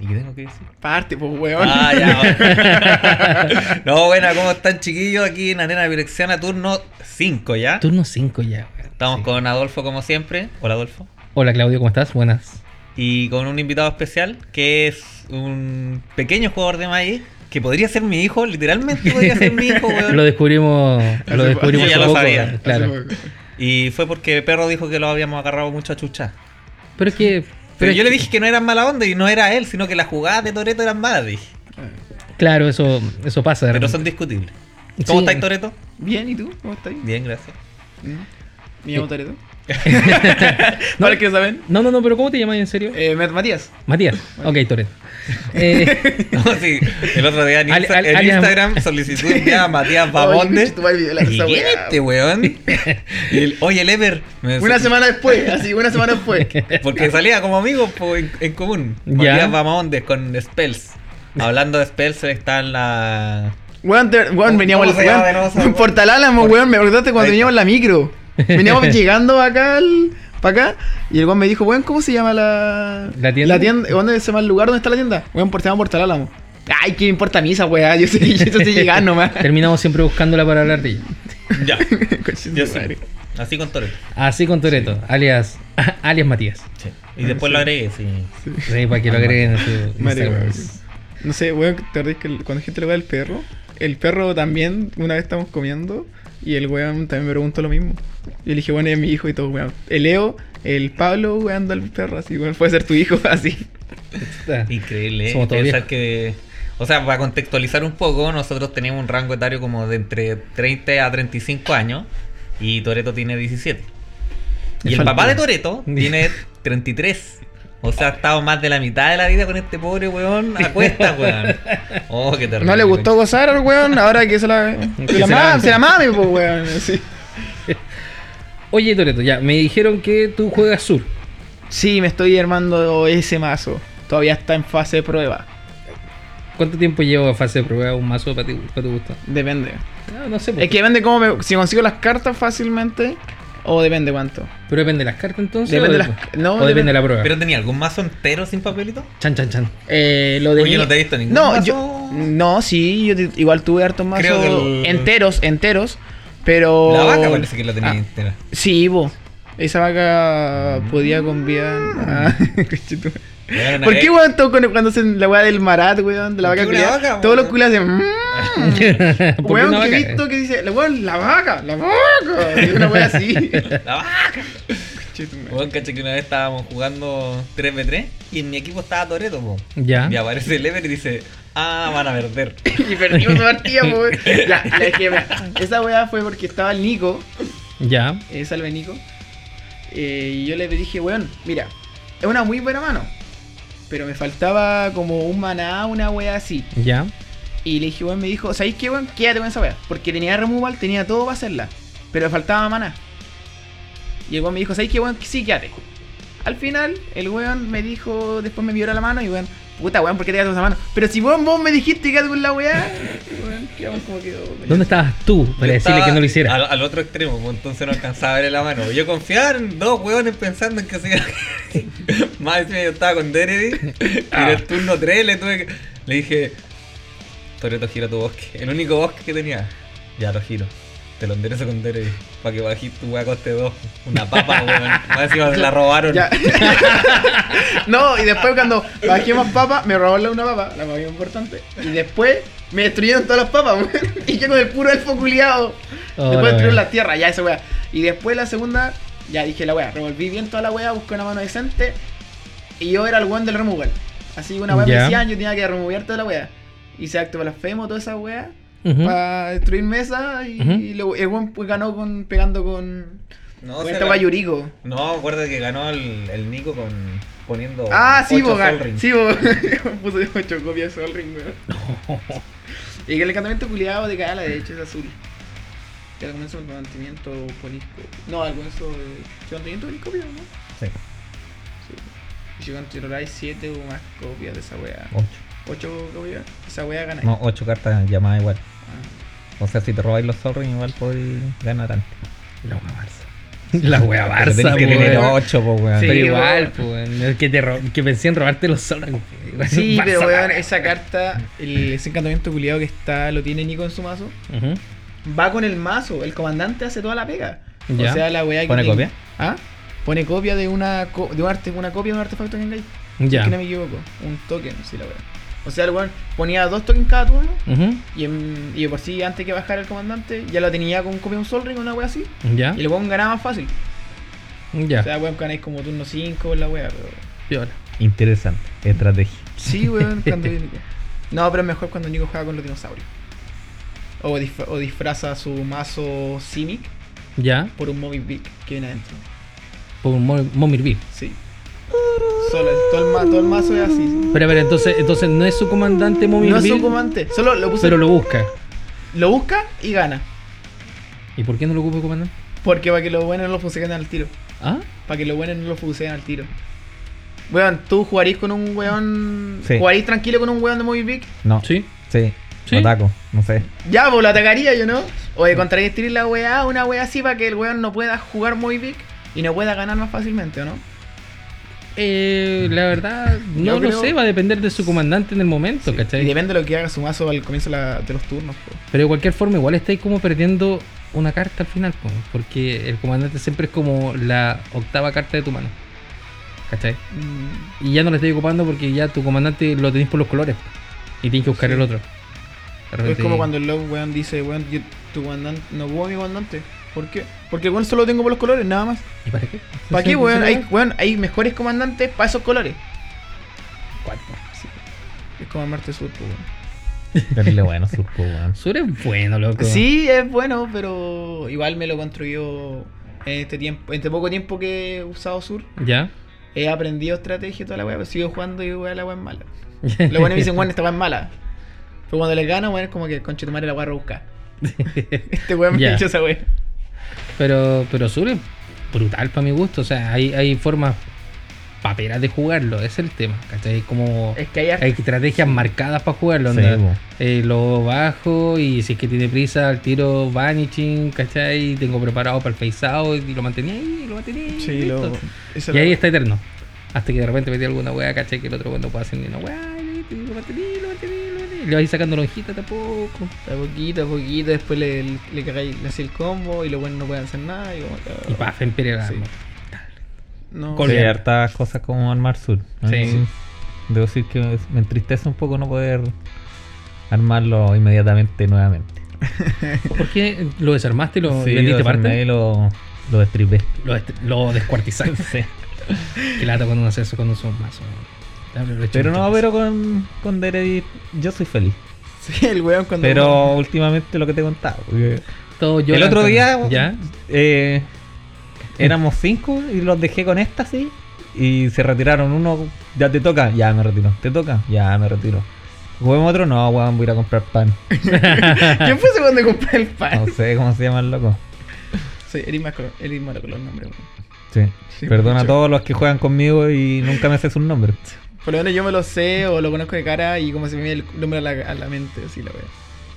¿Y qué tengo que decir? Parte, pues, weón. Ah, ya. no, bueno, ¿cómo están chiquillos? Aquí en Arena Pirexiana, turno 5 ya. Turno 5 ya. weón. Estamos Sí. con Adolfo como siempre. Hola Adolfo. Hola Claudio, ¿cómo estás? Buenas. Y con un invitado especial que es un pequeño jugador de Magic que podría ser mi hijo, literalmente podría ser mi hijo, weón. Lo descubrimos, lo descubrimos. Ya lo poco, sabía. Claro. Y fue porque Perro dijo que lo habíamos agarrado mucho a chucha. Pero es que. Pero yo le dije que no eran mala onda y no era él, sino que las jugadas de Toreto eran malas, dije. Claro, eso, eso pasa. Pero son discutibles. ¿Cómo Sí. estáis, Toreto? Bien, ¿y tú? ¿Cómo estás? Bien, gracias. Me llamo Tareto. No. ¿Para que saben? No, no, no, pero ¿cómo te llamas en serio? Eh, Mat- Matías. Matías. Ok, Toret. Eh, No, sí, el otro día en, alias- Instagram solicitud ya a Matías Oye, Bamonde. concha tu madre, video la ¿Y esa quién weá. es este weón? Y el- Oye, el Ever. me- Una semana después, así, una semana después. Porque salía como amigos po, en, en común. Ya. Matías Bamonde con Spells. Hablando de Spells está en la. Weón, weón, veníamos ¿Cómo se llama de nuevo esa weón, weá? Portal Álamo, Por- weón, me acordaste cuando veníamos en la micro. Veníamos llegando acá al, para acá y el weón me dijo, weón, ¿cómo se llama la ¿La tienda? La tienda, ¿dónde se llama el lugar donde está la tienda? Weón, por se llama Portal Álamo. Ay, ¿qué me importa a mí esa weá? Yo sé, yo sé llegar nomás. terminamos siempre buscándola para hablar de ella. Ya. Tu sí. Así con Toreto. Así con Toreto, alias, alias Matías. Sí. Y después lo agregué, sí. Sí, para que lo agreguen en su. No sé, weón, te acordás que el- cuando gente le va al perro, el perro también, una vez estamos comiendo y el weón también me preguntó lo mismo. Y le dije, bueno, es mi hijo y todo, weón. El Leo, el Pablo, weón, al perro, así, weón, puede ser tu hijo, así. Increíble, ¿eh? Pensar que. O sea, para contextualizar un poco, nosotros teníamos un rango etario como de entre 30 a 35 años y Toreto tiene 17. Y el papá de Toreto tiene 33. O sea, ha estado más de la mitad de la vida con este pobre weón a cuesta, weón. Oh, qué terrible. No le gustó gozar al weón, ahora que se la, que se la mame, se la mame, pues, weón. Oye, Toreto, ya, me dijeron que tú juegas sur. Sí, me estoy armando ese mazo. Todavía está en fase de prueba. ¿Cuánto tiempo llevo a fase de prueba un mazo para ti, para tu gusto? Depende. No, no sé. Es que depende cómo me, si consigo las cartas fácilmente o depende cuánto. Pero depende de las cartas entonces. Depende o, de las- no, o depende, depende- de la prueba. ¿Pero tenía algún mazo entero sin papelito? Chan, chan, chan. Eh, lo de Oye, mi- no te he visto ningún No, mazo. yo no, sí, yo te- igual tuve hartos mazos Creo que el- enteros, enteros, pero La vaca parece que la tenía Ah, entera. Sí, bo. Esa vaca podía conviar. Ah, conchetumare. Weón, ¿Por qué, eh, weón, todo con- cuando hacen la weá del marat, weón, de la ¿Por vaca una culiada? Todos los weón? culiados hacen. "Mm". ¿Por qué Weón, una que he visto que dice, la weón, la vaca, la vaca. Y una weá así. La vaca. Weón, caché que una vez estábamos jugando 3v3 y en mi equipo estaba Toreto, po. Ya. Y aparece el Ever y dice, ah, van a perder. y perdimos la partida, po, weón. Ya, la dejé, mira, Esa weá fue porque estaba el Nico. Ya. eh, salve Nico. eh, y yo le dije, weón, mira, es una muy buena mano. Pero me faltaba como un maná, una wea así. Ya. Y le dije, weón, me dijo, ¿sabéis qué, weón? Quédate con esa wea. Porque tenía removal, tenía todo para hacerla. Pero me faltaba maná. Y el weón me dijo, ¿sabéis qué, weón? Sí, quédate. Al final, el weón me dijo, después me vio la mano y weón, puta weón, ¿por qué te con esa mano? Pero si weón, vos me dijiste quédate con la weá. Weón, quedamos como quedó. ¿Dónde estabas tú para Yo decirle que no lo hiciera? Al, al otro extremo, pues, entonces no alcanzaba a verle la mano. Yo confiaba en dos hueones pensando en que se Más encima yo estaba con Deredy y en el turno 3 le tuve que. Le dije, Toreto, gira tu bosque. El único bosque que tenía. Ya lo giro. Te lo enderezo con Deredy. Para que bajís tu hueá coste 2. Una papa, weón. Más encima se la robaron. Ya. no, y después cuando bajé más papas, me robaron una papa, la más importante. Y después me destruyeron todas las papas, weón. Y yo con el puro elfo culiado. Oh, después la destruyeron la tierra, ya esa weá. Y después la segunda, ya dije la weá, revolví bien toda la weá, busqué una mano decente. Y yo era el weón del removal. Así que una weá me Ya. decían, yo tenía que remover toda la weá. Hice acto blasfemo, toda esa weá. Para destruir mesa y, Ujú. y luego el pues, ganó con, pegando con. No, con se esta Yuriko. No, acuérdate que ganó el, el Nico con poniendo. Ah, sí, bo, Ring. sí, bo. Puso 8 copias de Sol Ring, weón. y que el encantamiento culiado de cada a la derecha es azul. Que al comienzo el mantenimiento ponisco. No, al comienzo de. ¿Mantenimiento ponisco, ¿no? Sí. Controláis 7 o más copias de esa weá. Ocho. 8 copias, esa weá gana. No, 8 cartas llamadas igual. Ah. O sea, si te robáis los Ring, igual podéis ganar antes. La wea falsa. La wea Pero Barça, tenés que po, tener weón. 8, pues, weón. Sí, Pero igual, pues, weón, el que, te ro- que pensé en robarte los weón. Sí, Barça, pero weón, esa carta, el, ese encantamiento culiado que está, lo tiene Nico en su mazo, va con el mazo. El comandante hace toda la pega. Ya. O sea, la weá que. ¿Pone copia? ¿Ah? Pone copia de una, co- de un arte, una copia de un artefacto que. Si Ya. es que no me equivoco. Un token, sí, la weá. O sea, el weón ponía dos tokens cada turno. Y, en- y por sí, antes que bajara el comandante, ya lo tenía con copia de un Sol Ring o una wea así. Ya. Y el weón ganaba más fácil. Ya. O sea, weón, ganáis como turno 5 en la wea, pero. Piola. Interesante. Estrategia. Sí, weón, cuando. No, pero es mejor cuando Nico juega con los dinosaurios. O, o disfraza su mazo Simic Ya. por un Moby Big que viene adentro. Por un Mo- Momir Beat. Sí. Solo, todo, el ma- todo el mazo es así. sí. Pero a ver, entonces, entonces no es su comandante Momir No es su comandante, solo lo puse. pero lo busca. lo busca y gana. ¿Y por qué no lo ocupa comandante? Porque para que los buenos no lo fusilen al tiro. ¿Ah? Para que los buenos no lo fusilen al tiro. Weón, ¿tú jugarís con un weón? Sí. ¿Jugarís tranquilo con un weón de Moby Big? No. Sí. Sí. ¿Sí? Ataco. No sé. Ya, pues lo atacaría yo, ¿no? O de contradictir la weá, una weá así para que el weón no pueda jugar Moby Big y no pueda ganar más fácilmente, ¿o no? Eh, la verdad, no Yo lo creo- sé, va a depender de su comandante en el momento, Sí. ¿cachai? Y depende de lo que haga su mazo al comienzo de, la- de los turnos, po. Pero de cualquier forma, igual estáis como perdiendo una carta al final, po, porque el comandante siempre es como la octava carta de tu mano. ¿Cachai? Mm, Y ya no la estáis ocupando porque ya tu comandante lo tenéis por los colores. Y tienes que buscar Sí. el otro. Es como cuando el lobo, weón, dice, weón, yo- tu comandante, no hubo mi comandante. ¿Por qué? Porque el weón solo lo tengo por los colores, nada más. ¿Y para qué? ¿Para ¿Sí- qué, weón? Hay, weón, hay mejores comandantes para esos colores. ¿Cuál? Sí. Es como el Marte Sur, weón. Terrible bueno, surco, weón. Sur es bueno, loco. Sí, es bueno, pero igual me lo construyó en este tiempo, en este poco tiempo que he usado Sur. ¿Ya? He aprendido estrategia y toda la weá, pero sigo jugando y weá, la weá es mala. Los buenos me dicen, weón, esta weá es mala. Pero cuando les gano, weón, es como que conche tu madre la weá rebuscar. Este weón me Ya. ha dicho esa weá. Pero, pero Sur es brutal para mi gusto. O sea, hay, hay formas paperas de jugarlo. Ese es el tema. ¿Cachai? Como Es que hay, hay estrategias marcadas para jugarlo. Sí. Eh, lo bajo y si es que tiene prisa, al tiro vanishing, ¿cachai? Tengo preparado para el face out y lo mantenía ahí, y lo mantenía ahí. Sí, lo, Y ahí está eterno. Hasta que de repente metí alguna wea, ¿cachai? Que el otro weón no puede hacer ni una wea. y lo mantení, Le vais sacando lonjita tampoco. A poquito, a poquito, después le, le, cagáis- le hacía el combo y los buenos no pueden hacer nada. Y, como Y paf, Imperial Sí. Armor. No, Sí, hay hartas cosas como armar sur. A Sí. Debo decir que me entristece un poco no poder armarlo inmediatamente nuevamente. ¿Por qué lo desarmaste y lo Sí, vendiste lo desarmé parte? lo, lo destripé. Lo, lo descuartizaste. Sí. que lata cuando uno hace eso con un mazo. Pero no, pero con, con Daredevil yo soy feliz. Sí, el weón cuando. Pero últimamente lo que te he contado. porque, Todo el otro día ¿Ya? eh, éramos cinco y los dejé con esta así. Y se retiraron uno, ya te toca, ya me retiro. Te toca, ya me retiro. Juguemos otro, no, weón, voy a ir a comprar pan. ¿Quién fue ese cuando compré el pan? No sé cómo se llama el loco. Sí, Eric con los nombres, weón. Sí. Sí, Perdona a todos los que juegan conmigo y nunca me sé sus nombres. Por lo menos yo me lo sé o lo conozco de cara y como se me viene el nombre a la, a la mente, así la wea.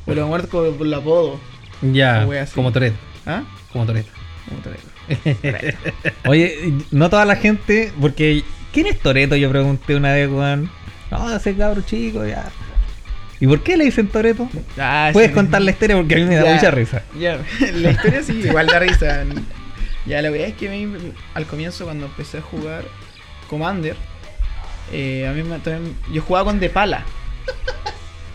O lo muerto por, por el apodo. Ya, como Toreto. ¿Ah? Como Toreto. Como Toreto. Oye, no toda la gente, porque ¿quién es Toreto? Yo pregunté una vez, weón. No, ese cabro chico, ya. ¿Y por qué le dicen Toreto? Ah, Puedes sí. contar la historia porque a mí me da Ya. mucha risa. Ya, la historia sí, igual da risa. Ya, la verdad es que a mí, al comienzo, cuando empecé a jugar Commander, eh, a mí me, también, yo jugaba con De Pala.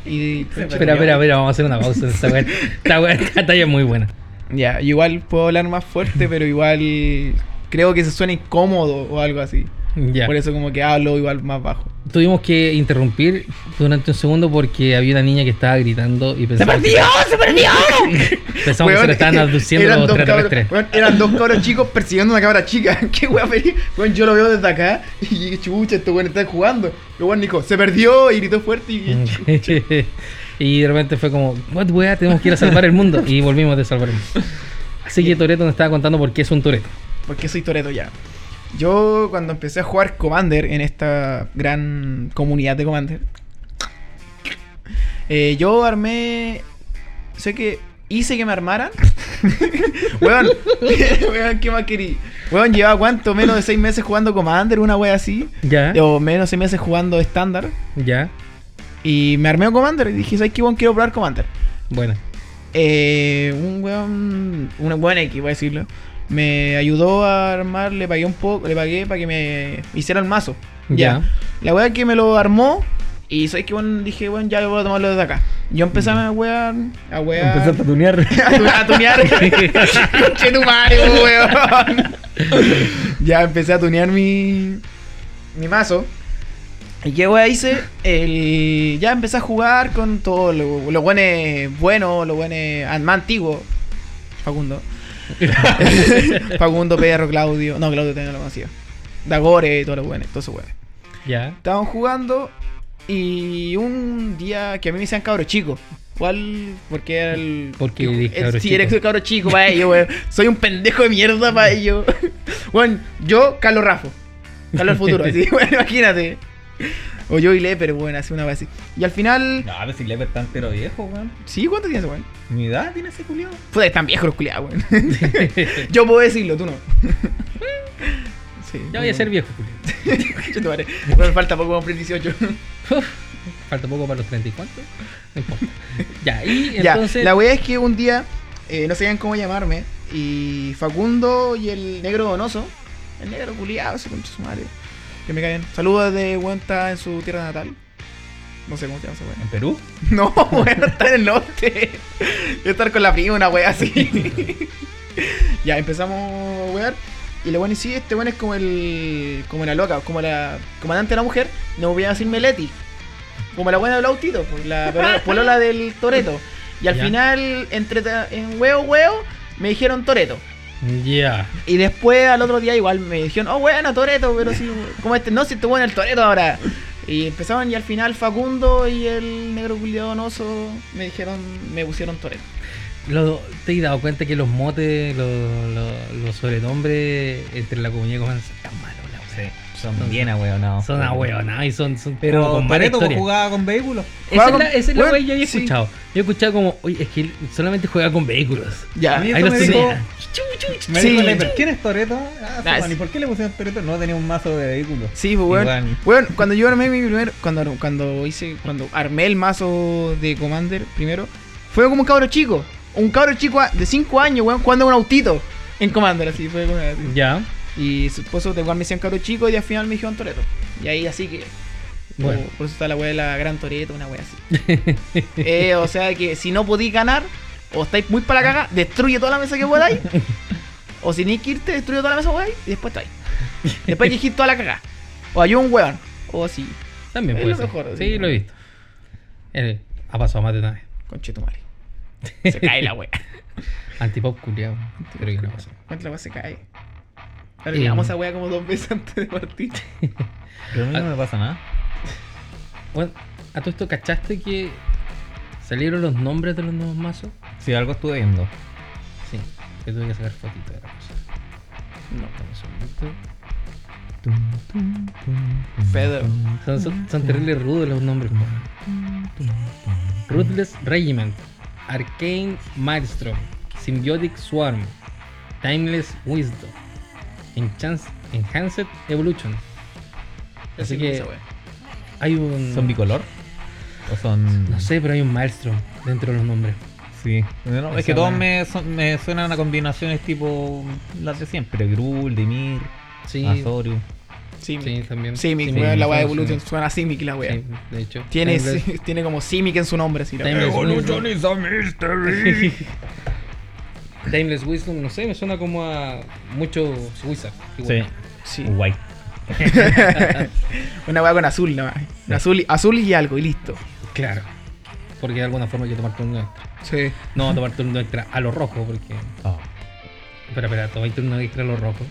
Y, Espera, espera, espera, vamos a hacer una pausa. Esta weá, esta weá, esta talla es muy buena. Ya, igual puedo hablar más fuerte, pero igual creo que se suena incómodo o algo así. Ya. Por eso como que hablo igual más bajo. Tuvimos que interrumpir durante un segundo porque había una niña que estaba gritando y pensamos que, ¡Se perdió! pensamos que se le estaban abduciendo eran los dos cabros, extraterrestres. weón, eran dos cabros chicos persiguiendo una cabra chica. ¿Qué weá feliz? Weón, yo lo veo desde acá y chucha, estos weón están jugando. Y weón dijo, se perdió y gritó fuerte y chucha. y de repente fue como, what weá, tenemos que ir a salvar el mundo. Y volvimos de salvar el mundo. Así que Toreto nos estaba contando por qué es un Toreto. Porque soy Toreto ya. Yo cuando empecé a jugar Commander en esta gran comunidad de Commander, eh, yo armé, sé que hice que me armaran Weón, weón, ¿qué más querí? Weón, llevaba cuánto, menos de 6 meses jugando Commander, una wea así. Ya, O menos de 6 meses jugando estándar. ya. Y me armé un Commander y dije, ¿sabes qué, weón? Quiero probar Commander. Bueno. Eh, un weón, un buen X, voy a decirlo. Me ayudó a armar, le pagué un poco, le pagué para que me hiciera el mazo. Ya. La wea que me lo armó. Y sabes que bueno, dije, bueno, ya voy a tomarlo desde acá. Yo empecé a wear, a wear. Empezaste a tunear. a, tu- a tunear. Conche tu madre, weón. ya empecé a tunear mi. mi mazo. ¿Y qué wea hice? El, ya empecé a jugar con todo lo, lo bueno bueno, lo bueno más antiguo. Facundo. Facundo, Perro, Claudio. No, Claudio también lo conocía. Dagore, todo lo bueno, todo eso bueno. Ya. Estábamos jugando y un día que a mí me decían cabro chico. ¿Cuál? Porque era el. Porque el- el- cabro sí, chico. eres cabro chico para ellos, weón. Soy un pendejo de mierda para ellos. Bueno, yo, Carlos Rafo. Carlos futuro, así, bueno, imagínate. O yo y Leper, bueno, así una vez así. Y al final. No, a ver si Leper está entero viejo, weón. ¿Sí? ¿Cuánto tienes, weón? Mi edad tiene ese culiao. Puta, están viejos los culiados, weón. yo puedo decirlo, tú no. sí, Ya voy a ser viejo, Julio. Yo te. Bueno, falta poco para cumplir 18. Falta poco para los 30 y cuánto. No importa. Ya, y Ya, entonces. la wea es que un día eh, no sabían cómo llamarme y Facundo y el negro donoso, el negro culiado, ese concha su madre, que me caen. Saludos de Huenta en su tierra natal. No sé cómo se llama esa. ¿En Perú? No, bueno, está en el norte. Estar con la prima, una wea así. ya, empezamos a wear. Y lo bueno y sí, este bueno es como el. como la loca, como la comandante de la mujer. No voy a decirme Leti. Como la buena del autito, pues, la polola- polola del Toreto. Y al Ya. final, entre en huevo, huevo, me dijeron Toreto. Ya. Y después al otro día igual me dijeron, oh bueno, Toreto, pero si, como este, no, si te bueno el Toreto ahora. Y empezaban y al final Facundo y el negro culiado donoso me dijeron, me pusieron Toreto. Lo- ¿Te has dado cuenta que los motes, los, los, los sobrenombres entre la comunidad son tan malos, la? Sí, son bien ahueonados. Son ahueonados y son, son Pero con Pareto historia. jugaba con vehículos. Esa es con- la, esa es la bueno, wea que yo había sí. escuchado. Yo he escuchado como, oye, es que él solamente juega con vehículos. Ya, Ahí dijo, tenía. me Sí. dijo ¿quién es Toreto? Ah, Ah, Juan, sí. ¿y por qué le pusieron Toreto? No tenía un mazo de vehículos. Sí, pues weón. Weón, cuando yo armé mi primer. Cuando, cuando hice. Cuando armé el mazo de Commander primero. Fue como un cabro chico. Un cabro chico de 5 años, weón, jugando un autito. En Commander, así, fue como así. Ya. Y su esposo de igual me decían cabro chico y al final me dijeron Toreto. Y ahí así que. Bueno. Por, por eso está la weá de la gran Toreto, una weá así. Eh, o sea que si no podéis ganar, o estáis muy para la caga, destruye toda la mesa que podáis. o si ni que irte, destruye toda la mesa que podáis y después estáis. Después elegís toda la caga. O hay un weón. O así. También Es puede ser. sí, lo he visto. Eh, ha pasado más de una vez. Conchetumare. Se cae la wea. Antipop culiao. Creo que no pasó. ¿Cuánto la wea se cae? Arreglamos Eh. esa wea como dos veces antes de partir. Pero a mí no me pasa nada. Bueno, a todo esto, ¿cachaste que salieron los nombres de los nuevos mazos? Si algo estuve viendo. Sí, que tuve que sacar fotito de la cosa. No. Dame un segundito. Pedro. Son, son, son terribles rudos los nombres. Ruthless Regiment, Arcane Maelstrom, Symbiotic Swarm, Timeless Wisdom, Enchance- Enhanced Evolution. Así que Esa hay un. ¿Son bicolor? ¿O son.? No sé, pero hay un Maelstrom dentro de los nombres. Sí. No, es que todos me, son- me suenan a combinaciones tipo las de siempre: Grul, Dimir, Sí, Azorius. Simic. sí, también. Simic, Sí, la wea de sí, Evolution. sí. Suena a Simic la wea. Sí, de hecho. Tiene, tiene como Simic en su nombre, así la Evolution is a mystery. Timeless Wisdom, no sé, me suena como a mucho Wizard. igual. sí. Sí. White. Una wea con azul nada más. Sí. Azul, azul y algo, y listo. Claro. Porque de alguna forma hay que tomar turno extra. Sí. No tomar turno extra a lo rojo, porque. Oh. Espera, espera, tomar turno extra a lo rojo.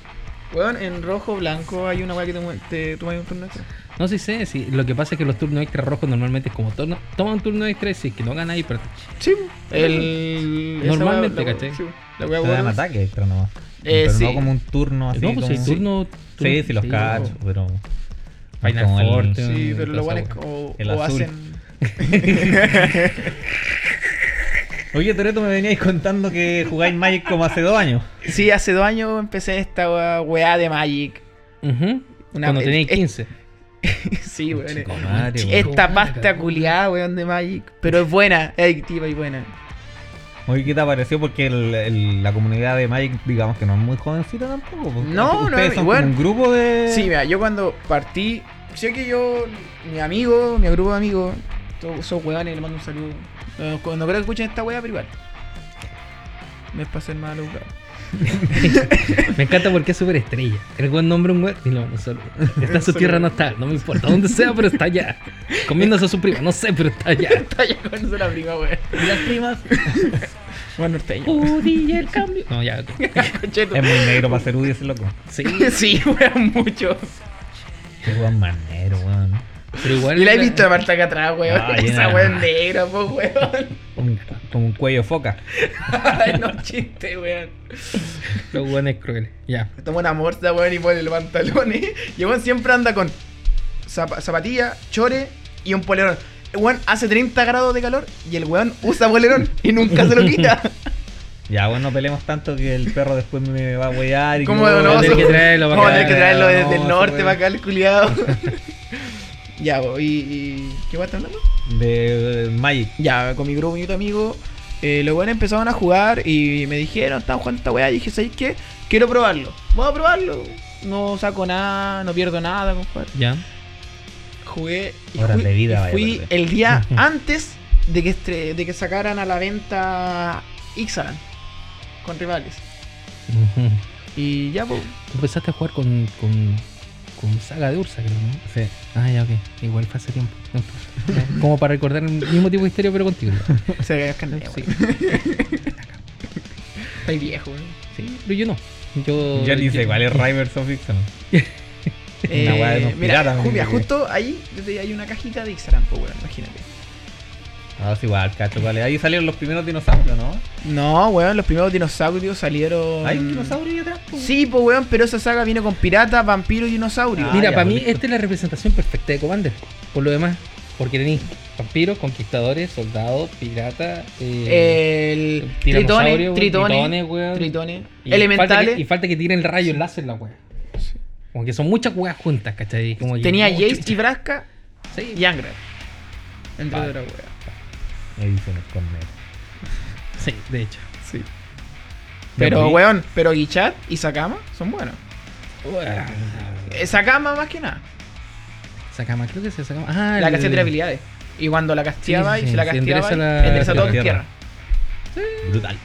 Weón, en rojo, blanco hay una wea que te, tomas un turno extra. No sí sé, sí, lo que pasa es que los turnos extra rojos normalmente es como turno, toma un turno extra y si es que no gana ahí, pero Sí, el. Normalmente, ¿cachai? sí, La dan ataque extra nomás. Eh, pero sí. no como un turno así. no, pues como... si turno, turno- Sí, sí, los cacho, o- pero. Final el- Fortune. Sí, pero lo bueno es o, El o azul. hacen. Oye, Toreto, me veníais contando que jugáis Magic como hace dos años. Sí, hace dos años empecé esta weá de Magic. Una- Cuando tenías es- 15. sí, weón. Esta pasta culiada, weón, de Magic. Pero es buena, es adictiva y buena. Oye, ¿qué te pareció? Porque el- el- la comunidad de Magic, digamos que no es muy jovencita tampoco. No, no, Ustedes son igual. como un grupo de. Sí, mira, yo cuando partí, sé que yo, mi amigo, mi grupo de amigos, todos esos weones, le mando un saludo. Eh, Cuando creo que escuchen esta weá, pero igual. Me pasé el malo, weón. Me encanta porque es súper estrella. El buen nombre un weón. Y no, no solo. Está en su tierra, no está. No me importa. Donde sea, pero está allá. Comiéndose a su prima. No sé, pero está allá. Está ya con la prima, weón. ¿Y las primas? Bueno, norteño. Udi el cambio. No, ya. Es muy negro para ser Udi ese loco. Sí. Sí, weón, mucho. Qué weón más negro, weón. Pero igual. Y la he visto de parte acá atrás, weón. Ah, Esa weón negra, po, weón. Como un cuello foca. Ay, no chiste, weón. Los buenos crueles. Ya. Toma una morsa, weón, y pone los pantalones. Y el weón siempre anda con zapa- zapatilla, chore y un polerón. El weón hace 30 grados de calor y el weón usa polerón y nunca se lo quita. Ya, bueno, no peleemos tanto que el perro después me va a huear y ¿Cómo que- no? A tener que traerlo para Vamos a acá. tener que traerlo desde No, el norte para acá, el culiado. Ya, y, y. ¿Qué weón está hablando? de Magic. Ya, con mi grupo y otro amigo, eh, los buenos empezaron a jugar y me dijeron, estaban jugando esta weá. Y dije, ¿sabes qué? Quiero probarlo. Voy a probarlo. No saco nada, no pierdo nada con jugar. Ya. Jugué y Horas fui, de vida y a fui el día antes de que, estre- de que sacaran a la venta Ixalan con rivales. Y ya, pues. Empezaste a jugar con, con, con Saga de Ursa, creo, ¿no? Sí. Ah, ya, ok. Igual fue hace tiempo. Como para recordar el mismo tipo de historia, pero contigo. Se ve que Sí. Estoy viejo, weón. Sí, pero yo no. Yo, Yo ni sé cuál es Rivers of Ixalan. Eh, mira, me mira, justo ahí desde- hay una cajita de Ixalan, pues, weón, imagínate. Ah, sí, igual, cacho, cuál es. Ahí salieron los primeros dinosaurios, ¿no? No, weón, los primeros dinosaurios salieron. ¿Hay un dinosaurio ahí atrás? po? Sí, pues, weón, pero esa saga vino con piratas, vampiros y dinosaurios. Ah, Mira, ya, para mí esta es la representación perfecta de Commander. Por lo demás, porque tenéis vampiros, conquistadores, soldados, piratas, eh, el tritones, tritones, tritones, weón. tritones, y Falta elementales. que, y falta que tiren el rayo láser la wea. Como que son muchas weas juntas, ¿cachai? Como Tenía Jace Braska Sí, y Angra. Entre Vale. otras weas. Ediciones con negro. sí, de hecho. Sí. Pero, weón, pero Guichat y Sakama son buenos. Eh, Sakama más que nada. Sacama, creo que se sacama. Ah, La el- casteaba de habilidades. Y cuando la casteaba Sí, sí, y se la sí, casteaba, endereza la- endereza todo en tierra. tierra. Brutal.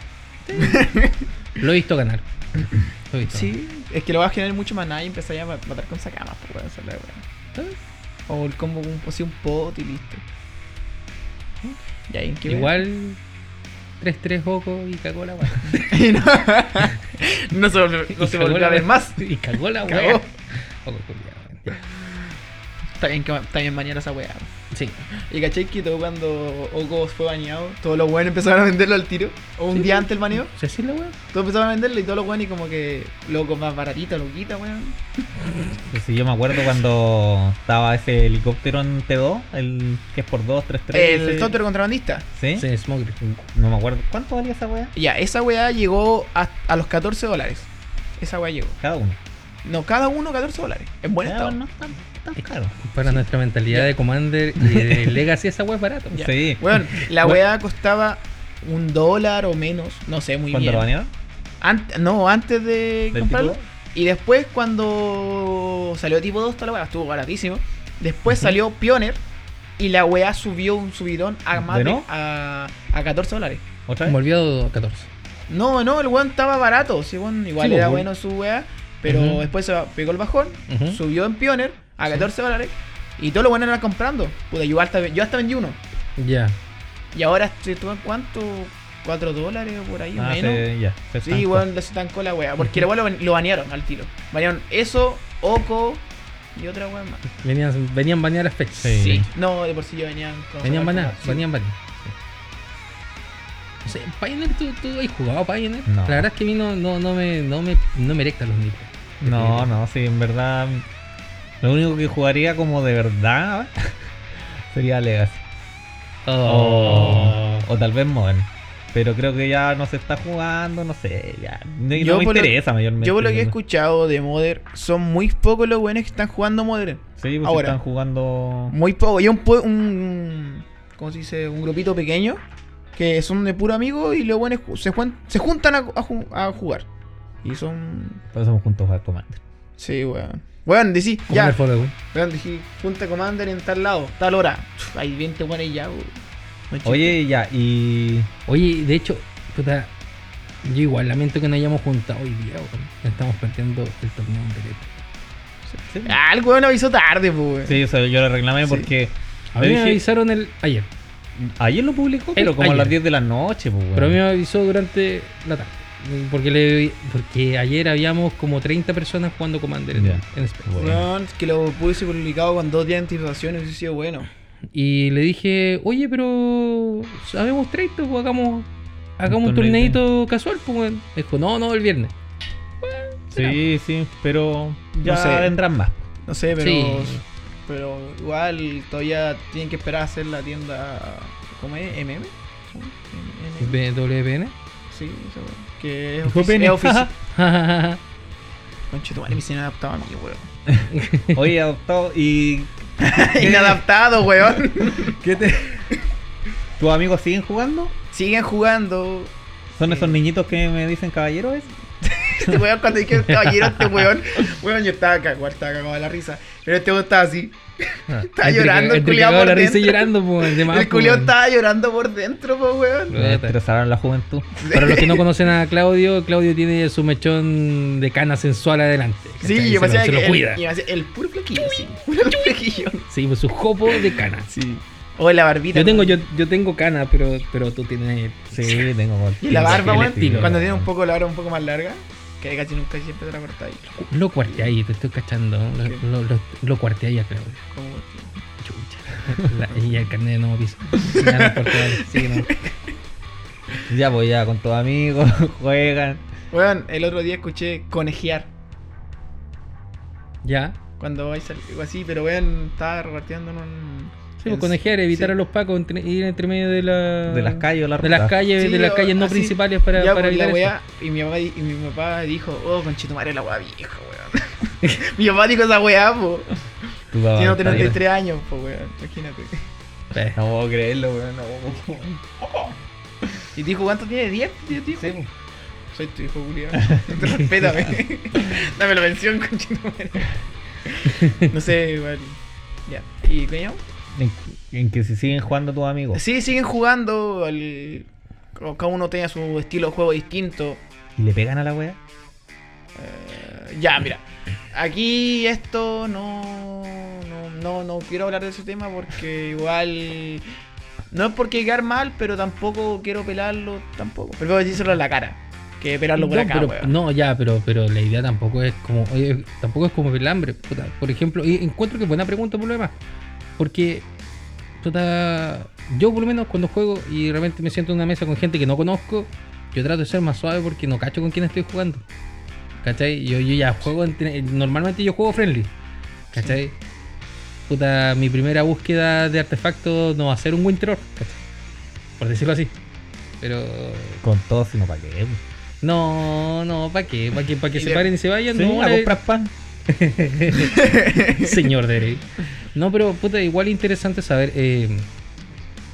Lo he visto ganar. Lo he visto. Sí, es que lo vas a generar mucho maná y empezáis a ma- matar con Sakama, pues la weá. O el combo con un, así un pot y listo. Igual 3-3 Oco y cagó la wea. Y no, no se volvió, no se volvió a ver más. Y cagó la ya. Está bien, que, está bien bañar esa weá. Sí. Y caché que todo cuando Oko fue bañado, todos los buenos empezaron a venderlo al tiro. O un Sí, día sí. antes del baneo, ¿Se así la wea? todos empezaron a venderlo y todos los buenos y como que loco más baratito, loquita, weón. Sí, yo me acuerdo cuando estaba ese helicóptero en T2, el que es por 2, 3, 3. El tonto contrabandista. ¿Sí? Sí, Smoker. No me acuerdo. ¿Cuánto valía esa weá? Ya, esa weá llegó a, a los 14 dólares. Esa weá llegó. Cada uno. No, cada uno 14 dólares. En buen Ya, estado. no es tan, tan caro. Para nuestra mentalidad de Commander y de Legacy, esa wea es barato. Ya. Sí. Bueno, la Bueno. weá costaba un dólar o menos. No sé muy ¿Cuándo bien. lo banearon? Ant- no, antes de ¿Del comprarlo. tipo Y después cuando salió tipo 2, toda la weá estuvo baratísimo. Después salió Pioneer y la weá subió un subidón a más a, a 14 dólares. ¿Otra vez? Volvió a 14. No, no, el weón estaba barato. Sí, weón, igual Sí, era pues, bueno su weá. Pero después se pegó el bajón, subió en Pioneer a 14 dólares. Y todos los buenos eran comprando. Puta, yo hasta, yo hasta vendí uno. Ya. Y ahora estoy cuánto? 4 dólares o por ahí o Ah, menos. se- ya, se Sí, weón, le estancó la wea. Porque weón lo, lo banearon al tiro. Banearon eso, Oko y otra wea más. Venían, venían banear las fechas. Sí. No, de por sí ya venían. con- Venían banear, sí. venían banear. No sé, Pioneer, ¿tú, tú has jugado Pioneer? No. La verdad es que a mí no, no, no me, no me, no me erectan los nipples. No, no, sí, en verdad. Lo único que jugaría como de verdad sería Legacy. Oh. O, o tal vez Modern. Pero creo que ya no se está jugando, no sé, ya. No, Yo no me por lo- interesa mayormente. Yo por lo que he escuchado de Modern, son muy pocos los buenos que están jugando Modern. Sí, pues Ahora. están jugando. Muy poco. Y un, un ¿cómo se dice? Un grupito pequeño que son de puro amigos y los buenos se, juntan a, a ju- a jugar. Y son... Pasamos juntos a jugar Commander. Sí, weón. Weón, decí, ya. Weón, decí, junta Commander en tal lado, tal hora. Hay 20 buenos ya, weón. No. Oye, ya, y. Oye, de hecho, puta, yo igual lamento que no hayamos juntado hoy día, weón. Estamos perdiendo el torneo en directo. Sí, Ah, el weón avisó tarde, pues, weón. Sí, o sea, yo lo reclamé Sí. porque. A mí me dije- avisaron el ayer, Ayer lo publicó, pero El- como a las ayer. 10 de la noche, pues, pero a mí me avisó durante la tarde. Porque, le, porque ayer habíamos como 30 personas jugando Commander en, Space. Bueno. Que lo pudiese publicado con dos días de anticipación hubiese sido bueno. Y le dije, oye, pero sabemos 30, pues hagamos, hagamos un torneito. torneito casual, pues. Me dijo, no, no, el viernes. Sí, sí, pero ya No sé. vendrán más. No sé, pero. Sí. Pero igual todavía tienen que esperar a hacer la tienda. ¿Cómo es? ¿MM? BWPN. Sí, eso, weón. Que es, ofici- es ofici- Conche, tu madre me hicieron adaptado a mí, weón. Oye, adoptado, y. Inadaptado, weón. ¿Qué te.? ¿Tus amigos siguen jugando? Siguen jugando. ¿Son esos niñitos que me dicen caballeros? Este weón, cuando dije caballero, este weón. Weón, yo estaba cagado, estaba cagado de la risa. Pero este weón estaba así. Estaba llorando el cagado por y dentro. llorando, pues, más, el weón. estaba llorando por dentro, pues, weón. Me estresaron la juventud. Para los que no conocen a Claudio, Claudio tiene su mechón de cana sensual adelante. Sí, ¿cachai? yo se, lo, pensaba se lo que cuida. el, el puro flequillo, sí. Puro flequillo. Sí, pues su jopo de cana. Sí. O la barbita. Yo tengo, yo, yo tengo cana, pero, pero tú tienes. Sí, tengo. Y la barba, el weón. Cuando tiene un poco la barba un poco más larga. Que casi nunca siempre te la cortáis. Lo cuarteáis, te estoy cachando. Lo, lo, lo, cuarteáis a Claudio. Como Chucha. La- y el carnet de nuevo piso. Ya sí, no. Ya, pues ya, con tus amigos, juegan. Weón, el otro día escuché conejear. Ya. Cuando vais así, pero weón, estaba repartiendo en un. Sí, pues conejear, evitar sí. a los pacos, entre- ir entre medio de la. De las calles o la De las calles, Sí, de las calles no así. principales para, Ya, para pues, la evitar eso. weá, y mi papá, y mi papá dijo, oh, conchetumare la weá vieja, weón. mi papá dijo esa weá, po. Tu papá Tiene está 33 años, po, weón. Imagínate. Eh, No puedo creerlo, weón. No. Y dijo, ¿cuánto tiene? ¿10? ¿10 tío? Sí, pues. Soy tu hijo, Julio. Respétame. Dame la mención, conchetumare. no sé, igual. Ya. ¿Y qué llamo? En, en que si siguen jugando tus amigos Sí, siguen jugando. Cada uno tenga su estilo de juego distinto. y le pegan a la wea. Eh, ya, mira. Aquí esto no, no, no, no quiero hablar de ese tema porque igual no es porque quedar mal, pero tampoco quiero pelarlo tampoco. Prefiero decírselo en la cara que pelarlo por no, acá, pero, weón. no, ya, pero, pero la idea tampoco es como. oye, tampoco es como el hambre. puta. Por ejemplo, y encuentro que es buena pregunta por lo demás. Porque. puta, yo por lo menos cuando juego y realmente me siento en una mesa con gente que no conozco, yo trato de ser más suave porque no cacho con quién estoy jugando. ¿Cachai? Yo, yo ya juego, normalmente yo juego friendly. ¿Cachai? Puta, mi primera búsqueda de artefactos no va a ser un Winter Orb, ¿cachai? Por decirlo así. Pero... Con todo, sino para qué. No, no, ¿para qué? ¿Para que, pa' que se paren y se vayan? Sí, no, a comprar pan. Señor Derek. No, pero puta, igual interesante saber eh,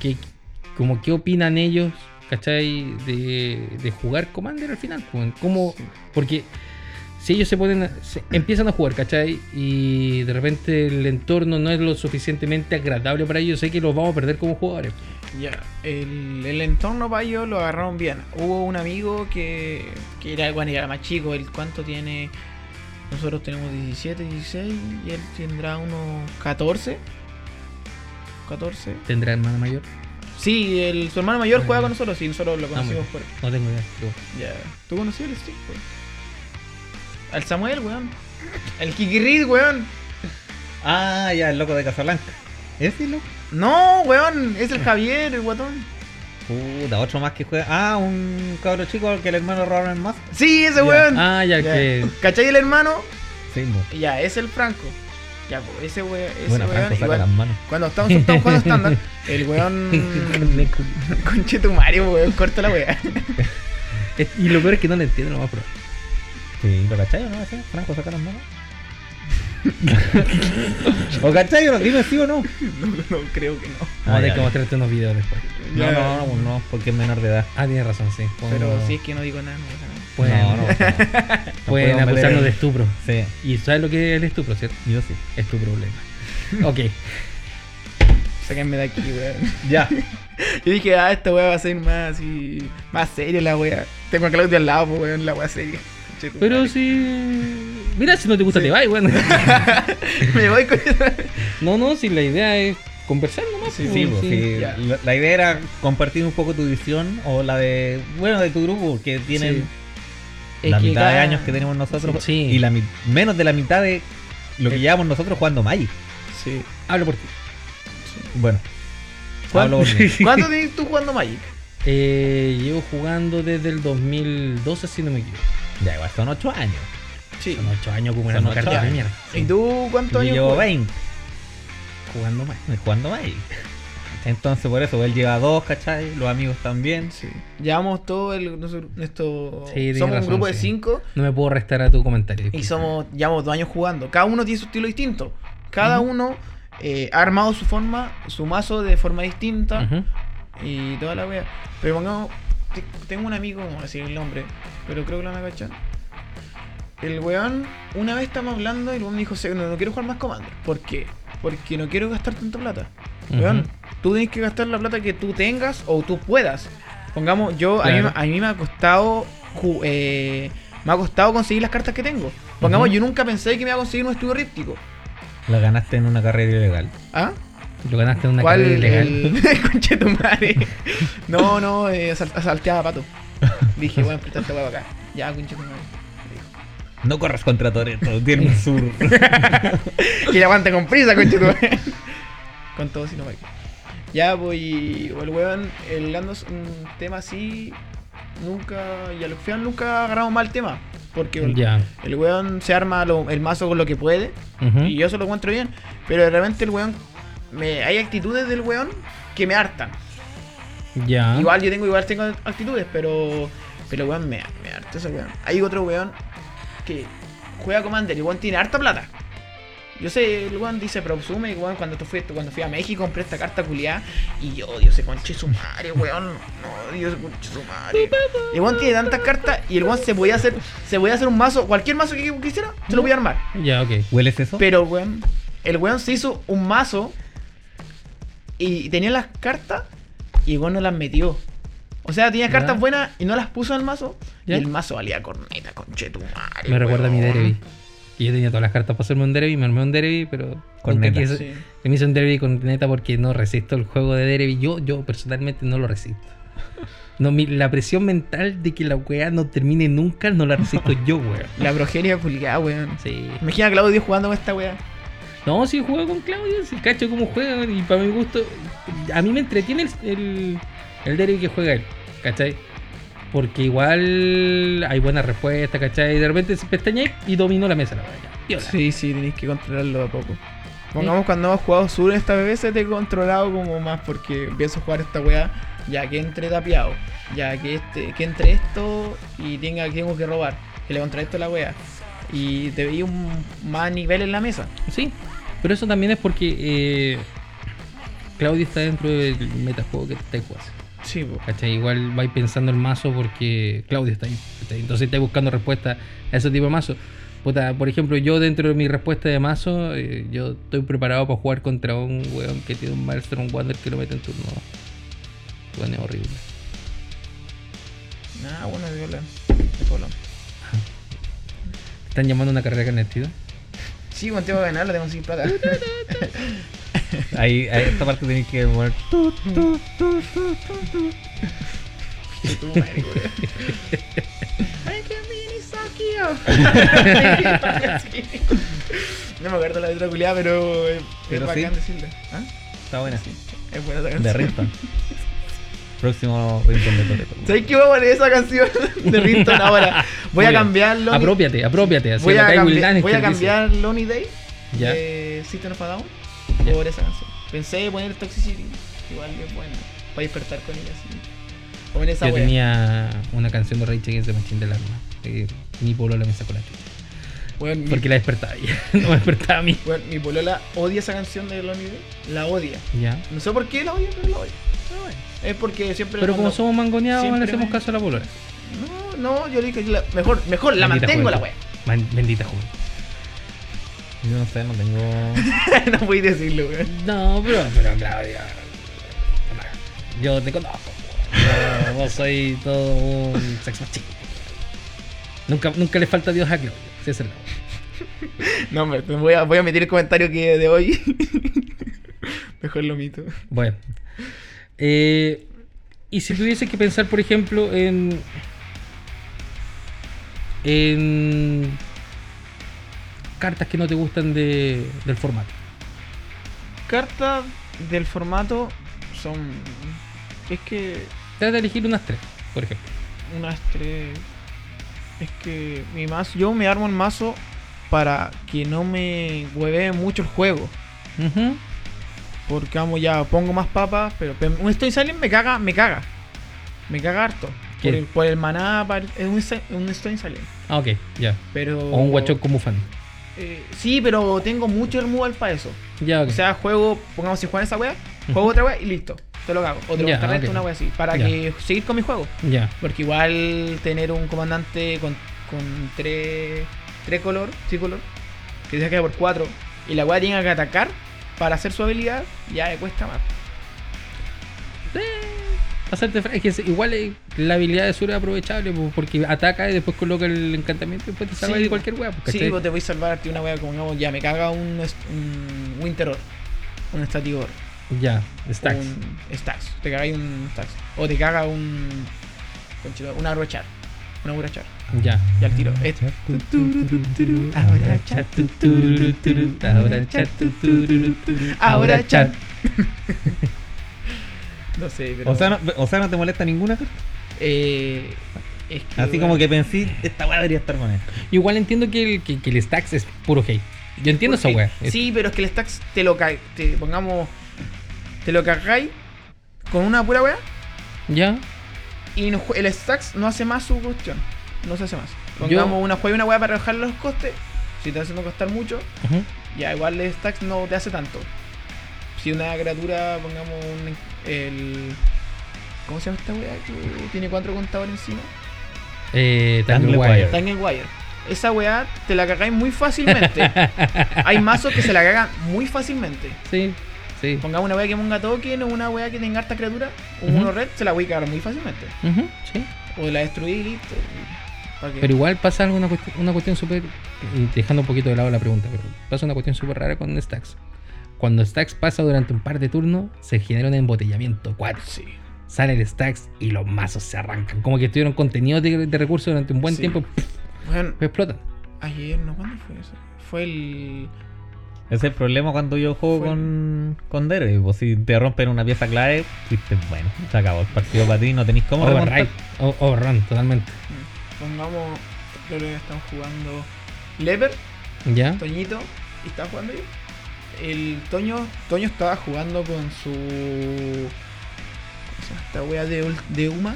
qué, como qué opinan ellos, ¿cachai? De, de jugar Commander al final. como- Como, porque si ellos se ponen, se- empiezan a jugar, ¿cachai? Y de repente el entorno no es lo suficientemente agradable para ellos, sé que los vamos a perder como jugadores. Ya, el, el entorno para ellos lo agarraron bien. Hubo un amigo que, que era, bueno, era más chico, él cuánto tiene... Nosotros tenemos 17, 16 y él tendrá unos 14. 14. ¿Tendrá hermana mayor? Sí, el, su hermano mayor Ah, juega con nosotros, sí, nosotros lo conocimos por... No tengo idea. Ya. ¿Tú conocías Stick, weón? Al Samuel, weón. El Kiki Reed, weón. Ah, ya, el loco de Casablanca. ¿Ese loco? No, weón, es el Javier, el guatón. Puta, otro más que juega. Ah, un cabro chico que el hermano robaron el más. Sí, ese Ya. weón. Ah, ya, que. ¿Cachai el hermano? Sí. Ya, es el Franco. Ya, pues, ese weón, ese Bueno, weón, Franco saca igual, las manos. cuando estamos, estamos jugando estándar, el weón. Conche tu Mario, weón, corta la weá. Y lo peor es que no le entiendo lo más probable. Sí, ¿lo cachai o no? ¿Sí? Franco saca las manos. ¿O cachai? Dime sí o no. No, no, creo que no. Vamos a tener que mostrarte unos videos después. No, no, no, no, porque es menor de edad. Ah, tienes razón, sí. Pero si es que no digo nada, no pasa nada. Pueden, No, no, no pueden acusarnos de estupro. Sí, Y sabes lo que es el estupro, ¿cierto? yo sí. Es tu problema. ok. Sáquenme de aquí, weón. Ya. Yo dije, ah, esta weá va a ser más así. Más seria la weá. Tengo a Claudia al lado, pues, weón, la weá seria. Tu Pero si. Mira, si no te gusta, Sí. te vas, weón. Me voy con no, no, si la idea es conversar nomás. Sí, pues, sí, pues, sí. La, la idea era compartir un poco tu visión o la de, bueno, de tu grupo, que tienen la mitad de años que tenemos nosotros Sí. y la mi- menos de la mitad de lo que Eh. llevamos nosotros jugando Magic. Sí. Hablo por ti. Bueno, ¿Cuánto, hablo por mí. ¿Cuánto tienes tú jugando Magic? Eh, llevo jugando desde el 2012, si no me equivoco. Ya, igual son 8 años. Sí. Son 8 años acumulando cartas de mierda. ¿Y tú cuántos Yo años llevo juegas? 20 Jugando más. jugando Magic. Entonces, por eso, él lleva 2, ¿cachai? Los amigos también. Sí. Llevamos todo el. Esto, Sí, somos un grupo de cinco No me puedo restar a tu comentario. y somos. Llevamos dos años jugando. Cada uno tiene su estilo distinto. Cada uno eh, ha armado su forma, su mazo de forma distinta. Y toda la wea. Pero pongamos. Te- Tengo un amigo, a decir el nombre, pero creo que lo van a cachar. El weón, una vez estamos hablando y el weón me dijo, "Se- no, no quiero jugar más Commander. ¿Por qué? Porque no quiero gastar tanta plata. Ujú. Weón, tú tienes que gastar la plata que tú tengas o tú puedas. Pongamos, yo, a, mí, a mí me ha costado eh, me ha costado conseguir las cartas que tengo. Pongamos, yo nunca pensé que me iba a conseguir un estudio ríptico. La ganaste en una carrera ilegal. ¿Ah? Lo ganaste en una ¿Cuál? carrera ilegal. El... Conche tu madre. No, no, eh, asal- asalteaba pato. Dije, bueno, presta esta hueá acá. Ya, conche tu madre. No corras contra Toreto, tiene un sur. Y le aguanta con prisa, conche tu madre. Con todo, si no me Ya, pues, y el weón, el Lando es un tema así. Nunca, y al final nunca agarramos mal tema. Porque el, weón se arma lo- el mazo con lo que puede. Y yo se lo encuentro bien. Pero de repente el weón. Me, hay actitudes del weón que me hartan. Ya. Igual yo tengo, igual tengo actitudes, pero. Pero weón, me, me harta ese weón. Hay otro weón que juega Commander y weón tiene harta plata. Yo sé, el weón dice Prosume weón cuando, fui, cuando fui a México compré esta carta culiada y yo odio ese conche su madre, weón. No, odio ese conche su madre. El weón tiene tantas cartas y el weón se podía hacer, se podía hacer un mazo, cualquier mazo que quisiera, se lo voy a armar. Ya, ok. ¿Hueles eso? Pero, weón, el weón se hizo un mazo y tenía las cartas y weón no las metió. O sea, tenía Ya. cartas buenas y no las puso en el mazo. Ya. Y el mazo valía corneta, conchetumare. Me recuerda a mi derby. Y yo tenía todas las cartas para hacerme un derby, me armé un derby, pero Con nunca neta. quise- Sí. me hice un derby con neta porque no resisto el juego de derby. Yo, yo personalmente no lo resisto. No, mi- la presión mental de que la weá no termine nunca no la resisto yo, weón. La progeria culiada, weón. Sí. Imagina a Claudio jugando con esta weá. No, sí juego con Claudio, sí cacho cómo juega y para mi gusto, a mí me entretiene el, el, el derby que juega él, ¿cachai? Porque igual hay buenas respuestas, ¿cachai? Y de repente se pestaña y dominó la mesa la piola. Sí, sí, tenéis que controlarlo de a poco. Pongamos cuando hemos jugado sur esta BBC te he controlado como más porque empiezo a jugar esta weá ya que entre tapiado, ya que este, que entre esto y tenga tengo que robar, que le contraesto a la weá. Y te veía un más nivel en la mesa. Sí, pero eso también es porque eh, Claudio está dentro del metajuego que te jugando. Sí. ¿Cachai? Igual vais pensando el mazo porque Claudio está ahí. ¿cachai? Entonces estáis buscando respuesta a ese tipo de mazo. Puta, por ejemplo, yo dentro de mi respuesta de mazo, eh, yo estoy preparado para jugar contra un weón que tiene un Maelstrom Wander que lo mete en turno. Weón es horrible. Ah, bueno, viola. ¿Están llamando a una carrera carnetida? Sí, cuando tengo que ganar, la tengo sin plata. Ahí, ahí esta parte tenéis que mover. que. No me acuerdo la letra culiada, pero es, Pero es sí. bacán decirla. ¿Ah? Está buena. Sí, es buena esa De canción. Próximo Rinston de Toreto. ¿Sabes qué voy a poner esa canción de Rinton ahora? Voy a cambiar Lonely Apropiate, apropiate. Así Voy a, voy a cambiar Lonely Day Ya. de System of a Down por esa canción. Pensé poner Toxicity, igual es buena, para despertar con ella así. Poner esa Yo wea. tenía una canción de Rage Against the Machine del alma. mi polola me sacó la chucha. Mi- Porque la despertaba ella. no me despertaba a mí. weón, mi polola odia esa canción de Lonely Day. La odia. Ya. No sé por qué la odia, pero la odia. Bueno, Es porque siempre. Pero como somos mangoneados, no le hacemos caso a la polola. No, no, yo le dije, la- mejor, mejor la Bendita mantengo la wea. Man- Bendita juventud. Yo no sé, no tengo. no voy a decirlo, weón. No, pero, pero Claudia. Yo te conozco. Yo, vos soy todo un sex machine. Nunca, nunca le falta Dios a Claudia. Sí, es el lado. No, me, me voy, a, voy a meter el comentario que de hoy. mejor lo mito. Bueno. Eh, y si tuviese que pensar, por ejemplo, en. En. Cartas que no te gustan de, del formato. Cartas del formato son. Es que. Trata de elegir unas tres, por ejemplo. Unas tres. Es que mi mazo. Yo me armo el mazo para que no me huevee mucho el juego. Ujú. Porque vamos ya, pongo más papas, pero un Stone Silent me caga, me caga. Me caga harto. Por el, por el maná, es un, un Stone Silent. Ah, ok, ya. Pero. O un guachón como fan. Eh, sí, pero tengo mucho removal para eso. Ya, ok. O sea, juego, pongamos si juegan esa wea, juego otra wea y listo. Te lo cago. Contrarresto, ok. una wea así. Para que seguir con mi juego. ya. Porque igual tener un comandante con, con tres, tres color, sí color, que se queda por cuatro, y la wea tenga que atacar para hacer su habilidad, ya me cuesta más. Es que igual la habilidad de Sur es aprovechable po, porque ataca y después coloca el encantamiento y después te salva Sí, de cualquier wea. Sí, vos te voy a salvarte una wea como digamos, ya me caga un, un Winteror, un Statigor, Ya, stacks. un Stacks, te cagáis un Stacks, o te caga un. una Agrochar, una Agrochar. Ya. Y al tiro. Ahora chat, ahora chat, Ahora chat. No sé, pero. O sea, no, o sea, no te molesta ninguna carta. Eh, es que, Así como que pensé, esta weá debería estar con esto. Igual entiendo que el, que, que el stacks es puro hate. Yo entiendo esa. Es- Sí, pero es que el stacks te lo cae. Te pongamos. Te lo cagáis con una pura wea. Ya. Y no el stacks no hace más su cuestión. No se hace más. Yo- Pongamos una juega una wea para rebajar los costes. Si te haciendo costar mucho, ya igual el stacks no te hace tanto. Si una criatura, pongamos un, el. ¿Cómo se llama esta wea? Que tiene cuatro contadores encima. Eh, Tangle. Wire. Tangle Wire. Esa weá te la cagáis muy fácilmente. Hay mazos que se la cagan muy fácilmente. Sí, sí. Pongamos una weá que ponga token o una weá que tenga harta criatura, un Ujú. mono red, se la voy a cagar muy fácilmente. Sí. O la destruí y listo. Pero igual pasa algo, una cuestión, una cuestión súper. Dejando un poquito de lado la pregunta, pero pasa una cuestión súper rara con Stacks. Cuando Stacks pasa durante un par de turnos, se genera un embotellamiento. Cuatro. Sí. Sale el Stacks y los mazos se arrancan. Como que estuvieron contenidos de, de recursos durante un buen Sí. tiempo. explotan. ayer, ¿no? ¿Cuándo fue eso? Fue el. Es el problema cuando yo juego Fue- con, con Dere. Pues si te rompen una pieza clave, fuiste bueno. Se acabó el partido para ti, no tenéis cómo remontar. Overrun, totalmente. Pongamos. Creo que están jugando. Leper, ¿Ya? Toñito. ¿Y está jugando yo? El Toño. Toño estaba jugando con su. ¿Cómo se llama esta wea de, de Uma?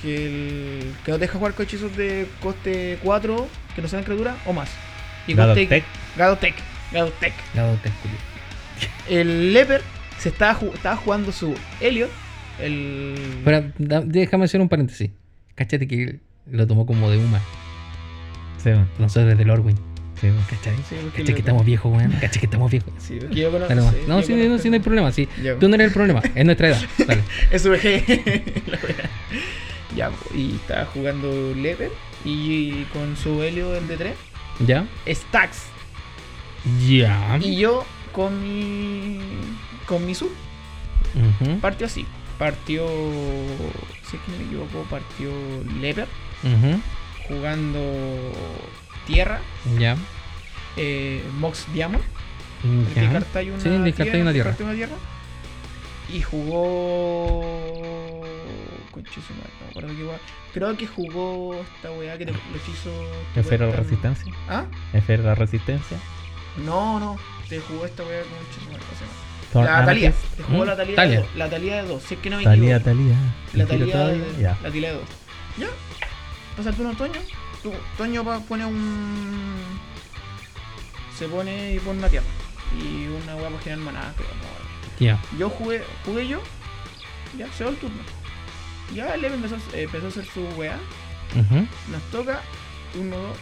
Que, el, que no deja jugar con hechizos de coste 4 que no sean criatura o más. Y coste. Gadotec. Gadotec. Gadotec. El Leper se estaba, ju- estaba jugando su Elliot. El. Da- déjame hacer un paréntesis. Cáchate que lo tomó como de Uma. Sí, Nosotros desde Lorwyn. sí. ¿Cachai? Sí, que estamos viejos, weón. Caché que estamos viejos. Sí, yo conozco. Nomás. sí, no, yo si, no, no hay problema. Sí. Tú no eres el problema, es nuestra edad. Dale. SVG. La ya, y estaba jugando Leper y con su Helio el de 3 ¿Ya? Stacks. Ya. Y yo con mi. con mi sub. Ujú, Partió así. Partió. Si es que no me equivoco, partió Leper ujú, jugando Tierra, Ya. eh, Mox Diamond. Ya. Descartáis una Sí, descartáis una tierra. una tierra. Y jugó. Conche su madre, no me acuerdo qué weá. Creo que jugó esta weá que te, lo hechizo. te Esfera de cuentan- resistencia. ¿Ah? Esfera de resistencia. No, no. te jugó esta weá con. Thor La Talía. Te jugó ¿Mm? la Talía, Talia. de dos. La Talía de 2. Si es que no me Talía, equivoco. Talía. La ¿Me quiero Talía de, Ya. la Talía de 2. ¿Ya? Pasa el turno Toño. Tu- Toño pone un. Se pone y pone una tierra. Y una weá para generar maná, creo. no, Ya. Yo jugué, jugué yo. Ya, se va el turno. Ya Leve empezó, empezó a hacer su weá. Nos toca turno 2.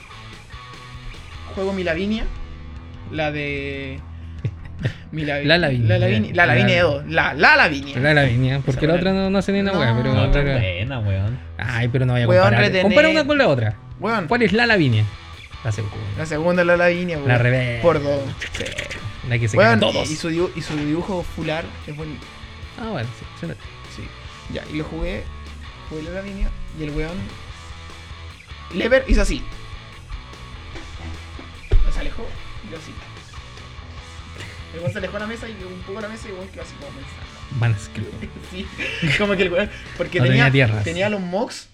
Juego mi Lavinia. La de. Mi Lavi- La Lavinia. La Lavinia. La Lavinia de La- 2. La, la Lavinia. La Lavinia, porque la otra no, no hace ni una weá, No, pero. No, otra- buena, weón. Ay, pero no voy a Weón, comparar. retener- Compara una con la otra. Weón. ¿Cuál es la Lavinia? La segunda. La segunda es la Lavinia, La weón. revés. Por dos. La que se Weón, todos. y, su dibujo, y su dibujo fular es buen. Ah, bueno, sí. Sí. Ya, y lo jugué. Jugué la Lavinia. Y el weón. Lever hizo así. Se alejó. Yo así. El weón se alejó a la mesa y un poco a la mesa y el weón quedó así como pensando. Manscrew. Sí, como que el weón. Porque No tenía, tenía los mocks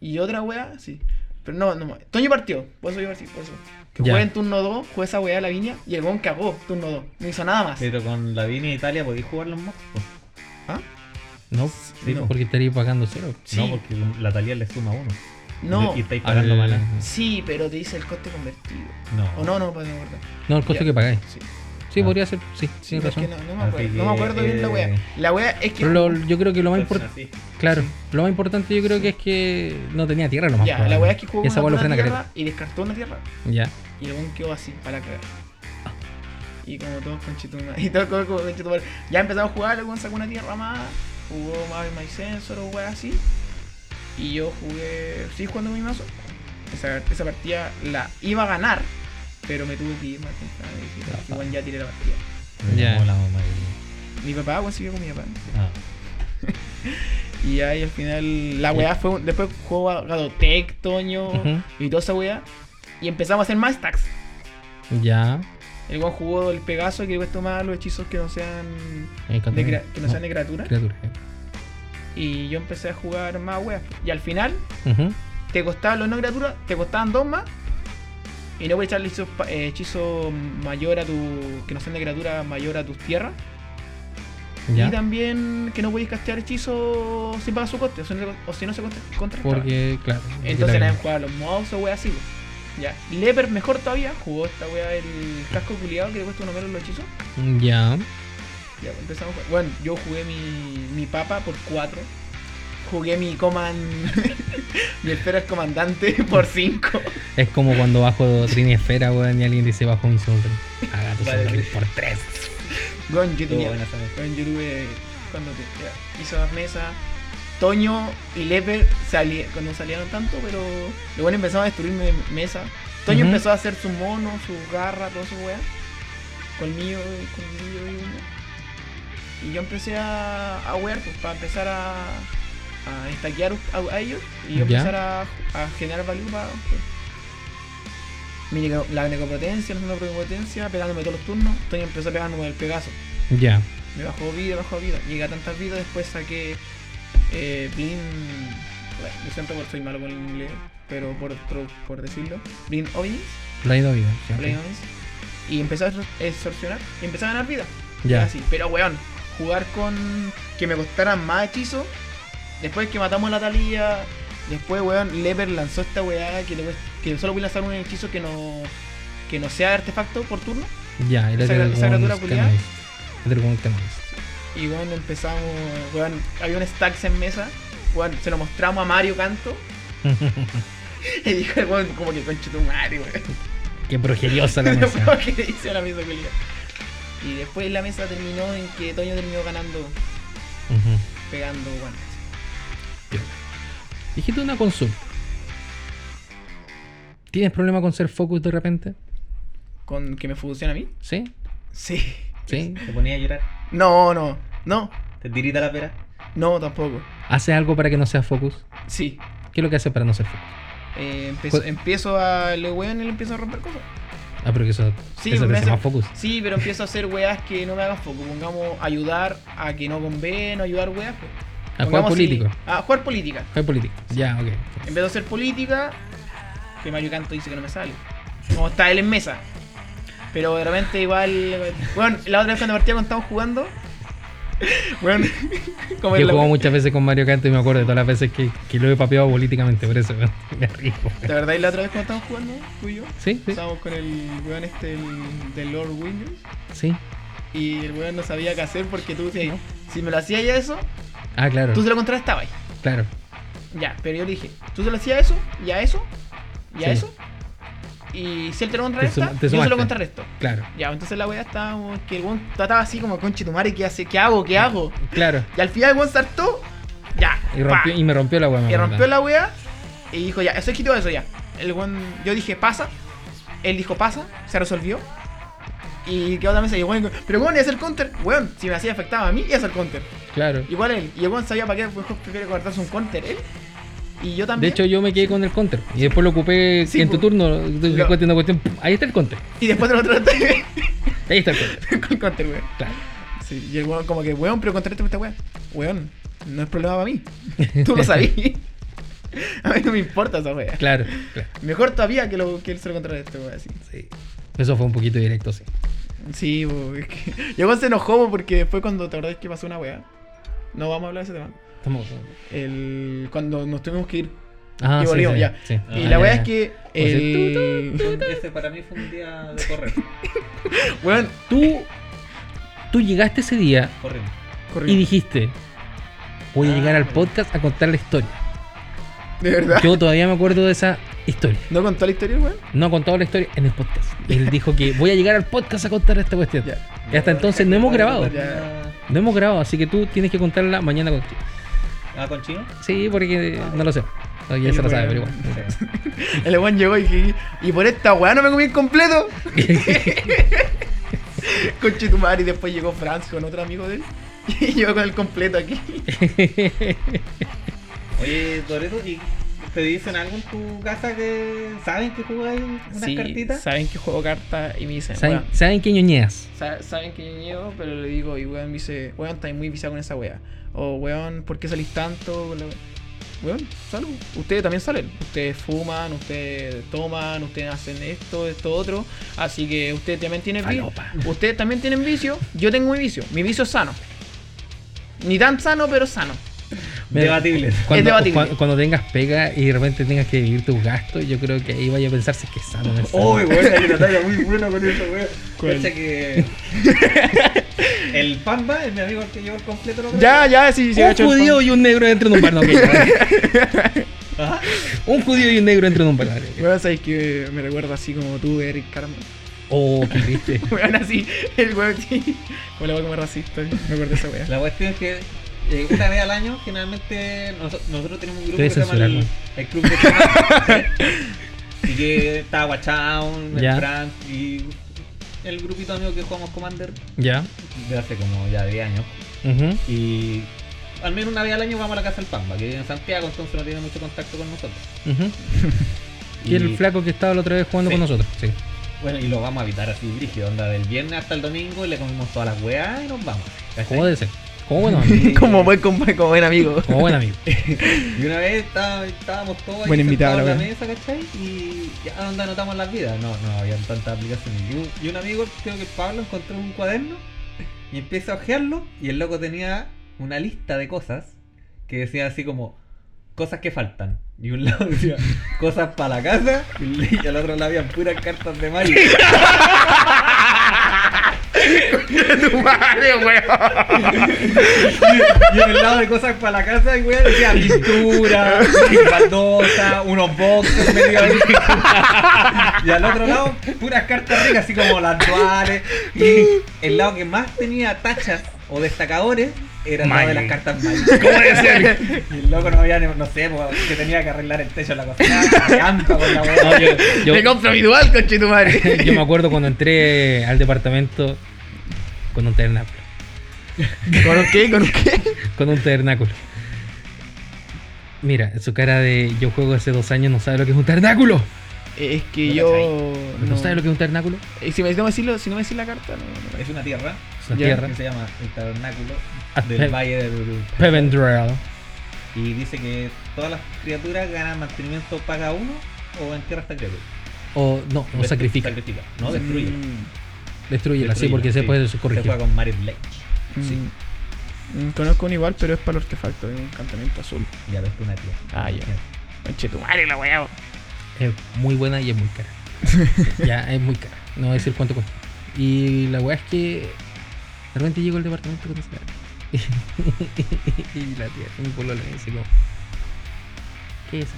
y otra weá, sí. Pero no, no. Toño partió, por eso yo partí, por eso. Que jugué en turno 2, jugué esa weá la viña y el weón cagó turno 2. No hizo nada más. Pero con la Vini Italia podéis jugar los mocks. ¿Ah? No, Sí, No. porque estaría pagando cero. Sí. No, porque la Talia le suma uno. No. Y estáis pagando Al- maná. Sí, pero te dice el coste convertido. No. O no, no, no me acuerdo. No, el costo Ya. que pagáis. Sí. Sí, Ah. podría ser. Sí, Sí, tienes es que razón. no, no me acuerdo, que, no me acuerdo bien la weá. eh, La weá es que. Lo- yo creo que lo más importante. Claro, lo más importante yo creo que es que no tenía tierra nomás. ya, pues, la weá es que jugó y esa una, lo tierra y descartó una tierra. Ya. Y el weón quedó así, para cagar. Y como todos con chitumar. Y todos como con chitumar. Ya empezamos a jugar, el weón sacó una tierra más. Jugó más My Sensor o weá así. Y yo jugué. Sí, jugando mi mazo. Esa, esa partida la iba a ganar. Pero me tuve que ir más temprano. Y dije, Ah. ya tiré la partida. Ya. llamó la mamá y- Mi papá, weón, siguió con mi papá. Ah. Y ahí al final la weá fue. un- Después jugó a Gadotec, Toño y toda esa weá. Y empezamos a hacer más stacks. Ya. El weón jugó el Pegaso que cuesta más los hechizos que no sean. Encanta. de que no sean de criatura. criatura. Y yo empecé a jugar más weas. Y al final, te costaban los no criaturas, te costaban dos más. Y no puedes echarle hechizo, eh, hechizo mayor a tu. que no sean de criatura mayor a tus tierras. Ya. Y también que no podéis castear hechizos sin pagar su coste. O si no, se- o si no se contra- contrarrestaba. Porque, claro. Entonces nadie jugaba los mobs o weas así. Ya. Leper mejor todavía jugó esta wea el casco culiado que le cuesta uno menos los hechizos. Ya. Ya, pues, empezamos. Bueno, yo jugué mi, mi papa por 4. Jugué mi command. mi esfera es comandante por 5. Es como cuando bajo Trini Esfera, weón, y alguien dice bajo mi Souldrain. Haga tu Vale, por tres. Bueno, yo tenía. yo tuve. Cuando te, ya, hice las mesas. Toño y Leper salí, cuando salieron tanto, pero luego empezaron a destruirme mesa. Toño Ujú. empezó a hacer su mono, su garra, todo su weá. Colmillo, colmillo y uña. Y yo empecé a, a wear, pues, para empezar a, a estaquear a, a ellos y empezar a, a generar value para. pues. Mi la necopotencia, la segunda potencia, pegándome todos los turnos. Toño empezó a pegarme con el Pegaso. Ya. Me bajó vida, bajó vida. Llegué a tantas vidas, después saqué eh, Blin. Bueno, yo siempre soy malo con el inglés, pero por, por, por decirlo. Blin Ovnis. Ido bien. ya, Blin ok. Ovnis. Y empecé a extorsionar y empecé a ganar vida. Ya. Así. Pero weón, jugar con que me costaran más hechizos. Después que matamos a la Talía. Después, weón, Leper lanzó esta weá que, le que solo voy a lanzar un hechizo que no, que no sea artefacto por turno. Ya, la Esa- tengo esa criatura culiada. Y bueno, empezamos, weón, había un stacks en mesa, weón, se lo mostramos a Mario Canto, y dijo el weón como que concha tu madre, weón. Qué progeriosa la mesa. dice la mesa culia. Y después la mesa terminó en que Toño terminó ganando, pegando guantes. Dijiste una consulta. ¿Tienes problema con ser focus de repente? ¿Con que me funciona a mí? ¿Sí? Sí. ¿Sí? Te ponía a llorar. No, no, no, Te tirita la pera. no tampoco. ¿Haces algo para que no seas focus? Sí. ¿Qué es lo que haces para no ser focus? Eh, empiezo, Pues- empiezo a le weón y le empiezo a romper cosas. Ah, pero que eso, Sí, eso te me hace hace- más focus. Sí, pero empiezo a hacer weas que no me hagan foco. Pongamos ayudar a que no conven, ayudar weas. Pues. A jugar político. sí, a jugar política. Jugar político. Ya, ok. En vez de hacer política, que Mario Canto dice que no me sale. Como está él en mesa. Pero de repente igual. Bueno, la otra vez cuando partía cuando estábamos jugando. Bueno, como Yo juego muchas veces con Mario Kart y me acuerdo de todas las veces que, que lo he papeado políticamente, por eso weón, me río. ¿De verdad y la otra vez cuando estábamos jugando, tú y yo? ¿Sí? ¿Sí? Estábamos con el weón este el, del Lord Windows. ¿Sí? Y el weón no sabía qué hacer porque tú decías, si me lo hacías ya eso, Ah, claro. tú se lo contrarrestabas. Claro. Ya, pero yo le dije, tú se lo hacías eso, y a eso, y a Sí. eso. Y si él te lo contrarresta, te yo se lo contrarresto. Claro. Ya, entonces la weá estábamos, que el weón trataba así como, conche tu madre, ¿qué hace? ¿Qué hago? ¿Qué hago? Claro. Y al final el weón saltó, ya, Y, rompió, y me rompió la weá. y rompió la weá, y dijo, ya, eso es quitó eso ya. El weón, yo dije, pasa, él dijo, pasa, se resolvió. Y quedó también se dijo, weón, pero weón, es el counter. Weón, si me hacía afectaba a mí, es el counter. Claro. Igual él, y el weón sabía para qué mejor prefiere cortarse un counter él. Y yo De también. hecho, yo me quedé con el counter. Y después lo ocupé Sí, en tu turno. Lo- cuestión, una cuestión. Ahí está el counter. y después te lo traté Ahí está el counter. con counter, weón. Claro. Sí, y el weón como que, weón, pero contrarresta esta weón. Weón, no es problema para mí. Tú lo sabías. A mí no me importa esa weá. Claro, claro. Mejor todavía que, lo, que él se lo contrarreste, weón. Sí. Eso fue un poquito directo, sí. Sí, bo, es que. Y el weón se enojó porque después cuando te acordás que pasó una weá. No vamos a hablar de ese tema. Estamos. El, cuando nos tuvimos que ir. Ah, Y sí, volvimos, sí, ya. sí. y Ah, la weá ya, es ya. que. O sea, El. Ese para mí fue un día de correr. Weón, Tú. Tú llegaste ese día Corriendo. y dijiste. Voy a Ah, llegar al bueno. podcast a contar la historia. De verdad. Yo todavía me acuerdo de esa historia. ¿No contó la historia, weón? No ha contado la historia en el podcast. Él dijo que voy a llegar al podcast a contar esta cuestión. Ya. Y hasta entonces no hemos grabado. Ya. No hemos grabado, así que tú tienes que contarla mañana contigo. Ah, con chino. Sí, porque no lo sé. No, ya se lo sabe, pero igual. El weón llegó y dije, y por esta weá no me comí el completo. Conche tu madre, y después llegó Franz con otro amigo de él. Y yo con el completo aquí. Oye, Toreto, ¿y te dicen algo en tu casa que saben que jugáis unas Sí, cartitas? saben que juego cartas y me dicen, ¿Saben, weón, ¿Saben qué ñoñeas? sa- saben que yo niego, pero le digo, y weón me dice, weón, estás muy viciado con esa weá. O weón, ¿por qué salís tanto? wea?" Weón, salud. Ustedes también salen. Ustedes fuman, ustedes toman, ustedes hacen esto, esto, otro. Así que ustedes también tienen vicio. Ustedes también tienen vicio. Yo tengo mi vicio. Mi vicio es sano. Ni tan sano, pero sano. Debatible. Cuando, debatible. cuando, cuando tengas pega y de repente tengas que vivir tus gastos, yo creo que ahí vaya a pensar si es que es sano. es. Uy, bueno, hay una talla muy buena con eso, weón. Que. el Pamba, el mi amigo el que llevó el completo, ¿no? Ya, ya, sí, sí. un judío y un negro entran en un bar. no, un judío y un negro entran en un bar. Weón, sabes que me recuerda así como tú, Eric Carmen. Oh, qué triste. Weón, así. El weón, sí. Como la weón como racista. Me acuerdo de esa weá. La cuestión es que eh, una vez al año, generalmente, noso- nosotros tenemos un grupo que se llama el, Club de Chama, ¿sí? Y que está Guachown, el. Frank y el grupito de amigos que jugamos Commander Ya. de hace como ya 10 años. Y al menos una vez al año vamos a la casa del Pamba, que vive en Santiago, entonces no tiene mucho contacto con nosotros. Y el flaco que estaba la otra vez jugando Sí. con nosotros. Sí. Bueno, y lo vamos a evitar así, brígido, onda del viernes hasta el domingo y le comimos todas las weas y nos vamos. ¿cachai? Como bueno amigo. como buen compa- como buen amigo. Como buen amigo. Y una vez estaba- estábamos todos ahí Buen invitado, sentados en la mesa, ¿cachai? Y ya donde anotamos las vidas. No, no habían tantas aplicaciones. Y un, y un amigo, creo que Pablo, encontró un cuaderno y empieza a ojearlo. Y el loco tenía una lista de cosas que decía así como cosas que faltan. Y un lado decía cosas para la casa y, al otro lado habían puras cartas de Mario. tu madre, weón. Y en el lado de cosas para la casa, güey, decía pintura, baldosa, unos boxes medio ahí. Y al otro lado, puras cartas ricas, así como las duales. Y el lado que más tenía tachas o destacadores era el lado de las cartas Magic. ¿Cómo ser? Y el loco no había, ni- no sé, pues, que tenía que arreglar el techo de la cocina, campa con la No, weá. yo, yo- Me compro mi dual, conche tu madre. yo me acuerdo cuando entré al departamento con un tabernáculo. ¿Con un qué? ¿Con un qué? Con un tabernáculo. Mira, su cara de yo juego hace dos años no sabe lo que es un tabernáculo. Es que No yo. ¿No, sabe lo que es un tabernáculo? Y si me no me decirlo, si no me decís la carta, no. no. Es una tierra Es una tierra. que se llama el tabernáculo Ah, del Pe- Valle del Pevendrell. Y dice que todas las criaturas ganan mantenimiento paga uno o entierra esta criatura. O no, o Destru- sacrifica. No, destruye. Mm. Destruyela, sí, porque se puede Se corregir. juega con Mario Lake. Sí. Mm, Conozco un igual, pero es para el artefacto, es un encantamiento azul. Ya ves tú una tía. Ah, ya. Conche tu madre, la weá. Es muy buena y es muy cara. ya, es muy cara. No voy a decir cuánto cuesta. Y la weá es que de repente llego al departamento con esa y la tía, mi polola me dice como, ¿qué es eso?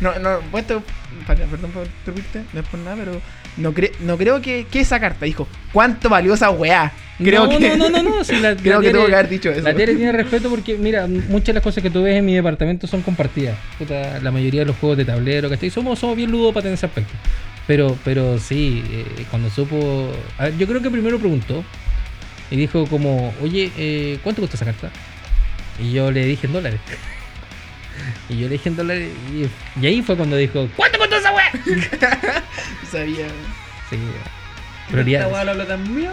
No, no, puesto, para- perdón por interrumpirte, no es por nada, pero no, cre- no creo que, que esa carta dijo, ¿cuánto valió esa weá? Creo no, que, no, no, no, no, si la, creo la que Tere- tengo que haber dicho eso. La Tere tiene respeto porque, mira, muchas de las cosas que tú ves en mi departamento son compartidas. Puta, la mayoría de los juegos de tablero, ¿cachai? Somos, somos bien ludópatas en ese aspecto. Pero, pero sí, eh, cuando supo. a ver, yo creo que primero preguntó y dijo como, oye, eh, ¿cuánto cuesta esa carta? Y yo le dije en dólares. Y yo le dije en dólares y, y ahí fue cuando dijo, ¿cuánto costó esa weá? Sabía. Sí, Esta weá lo habla también.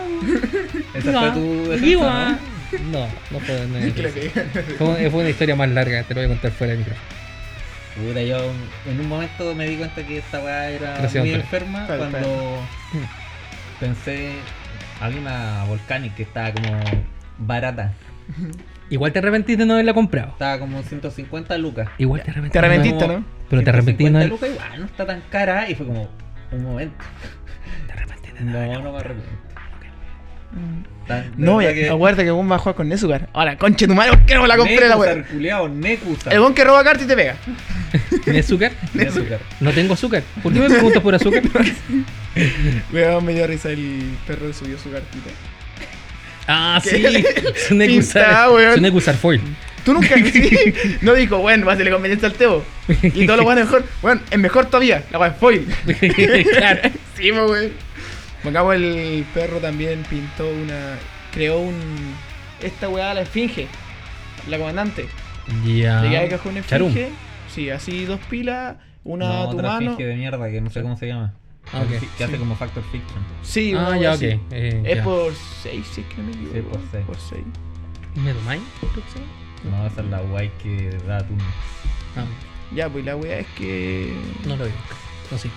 Esa No, fue tu defensa. ¿no? No, no fue, no es- Creo que- fue, fue una historia más larga, te lo voy a contar fuera de micrófono. Puta, yo en un momento me di cuenta que esta weá era Gracias, muy enferma cuando pensé. Había una Volcanic que estaba como barata. Igual te arrepentiste de no haberla comprado. Estaba como 150 lucas. Igual te arrepentiste. Te arrepentiste, Como ¿no? Pero te arrepentí, 150 ¿no? lucas igual, no está tan cara. Y fue como, un momento. Te arrepentiste de No, haberla no me comprado. arrepiento. No, aguarda que vos vas a jugar con Nezugar. Ahora, conche tu madre, ¿por qué no me la compré la weá? El bon que roba carta y te pega. ¿Tienes azúcar? Nekusar. No tengo azúcar. ¿Por qué me preguntas por azúcar? Weón, me dio risa el perro subió su cartita. Ah, sí. Es un Ecusar foil. Tú nunca sí, no dijo, bueno, va a hacerle conveniencia al Teo. Y todo lo bueno es mejor. Bueno, es mejor todavía. La weá es foil. claro. Sí, pues, weón. Pongamos el perro también pintó una. Creó un. Esta weá, la esfinge. La comandante. Ya. Charum. esfinge. Sí, así dos pilas. Una no, a tu otra mano. finge de mierda que no sé cómo se llama. Ah, ok. Que hace Sí. como Factor Fiction. Sí, Ah, ya, ok. Eh, Es ya. por 6, si es que no me equivoco. Sí, por seis. Por 6. ¿Medomai? creo que se llama? No, esa es la guay que da tu. Ah, Ya, pues la weá es que. no lo vi. No sé.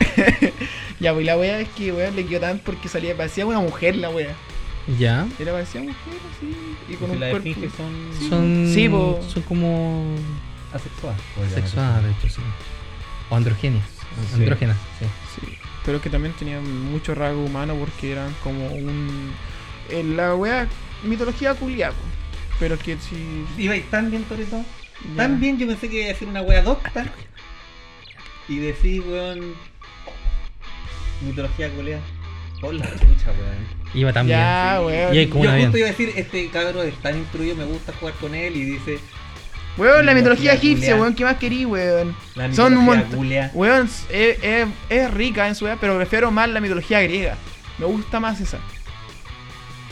ya, pues la weá es que weón le quedó tan porque salía, parecía una mujer la weá. Ya. Era parecía mujer así. Y con Si un las cuerpo. esfinges son Son. Sí, po. Son como. asexuadas. podríamos Sexuadas, de hecho, sí. O androgéneas. Sí. Andrógenas, sí. Sí. Pero que también tenían mucho rasgo humano porque eran como un. En la weá, mitología culia, po. Pero es que si. Iba ir tan bien, Torito. Tan bien, yo pensé que iba a decir una wea docta. Y decir, weón. Mitología culea. Por la chucha, weón. Iba también. Ya, weón. Y hay como Yo justo avión. iba a decir, este cabrón es tan instruido, me gusta jugar con él. Y dice, Weón, la mitología Mitología egipcia, weón, ¿qué más querí, weón? la Son un mitología montón. Weón, es, es- es rica en su edad, pero prefiero más la mitología griega. Me gusta más esa.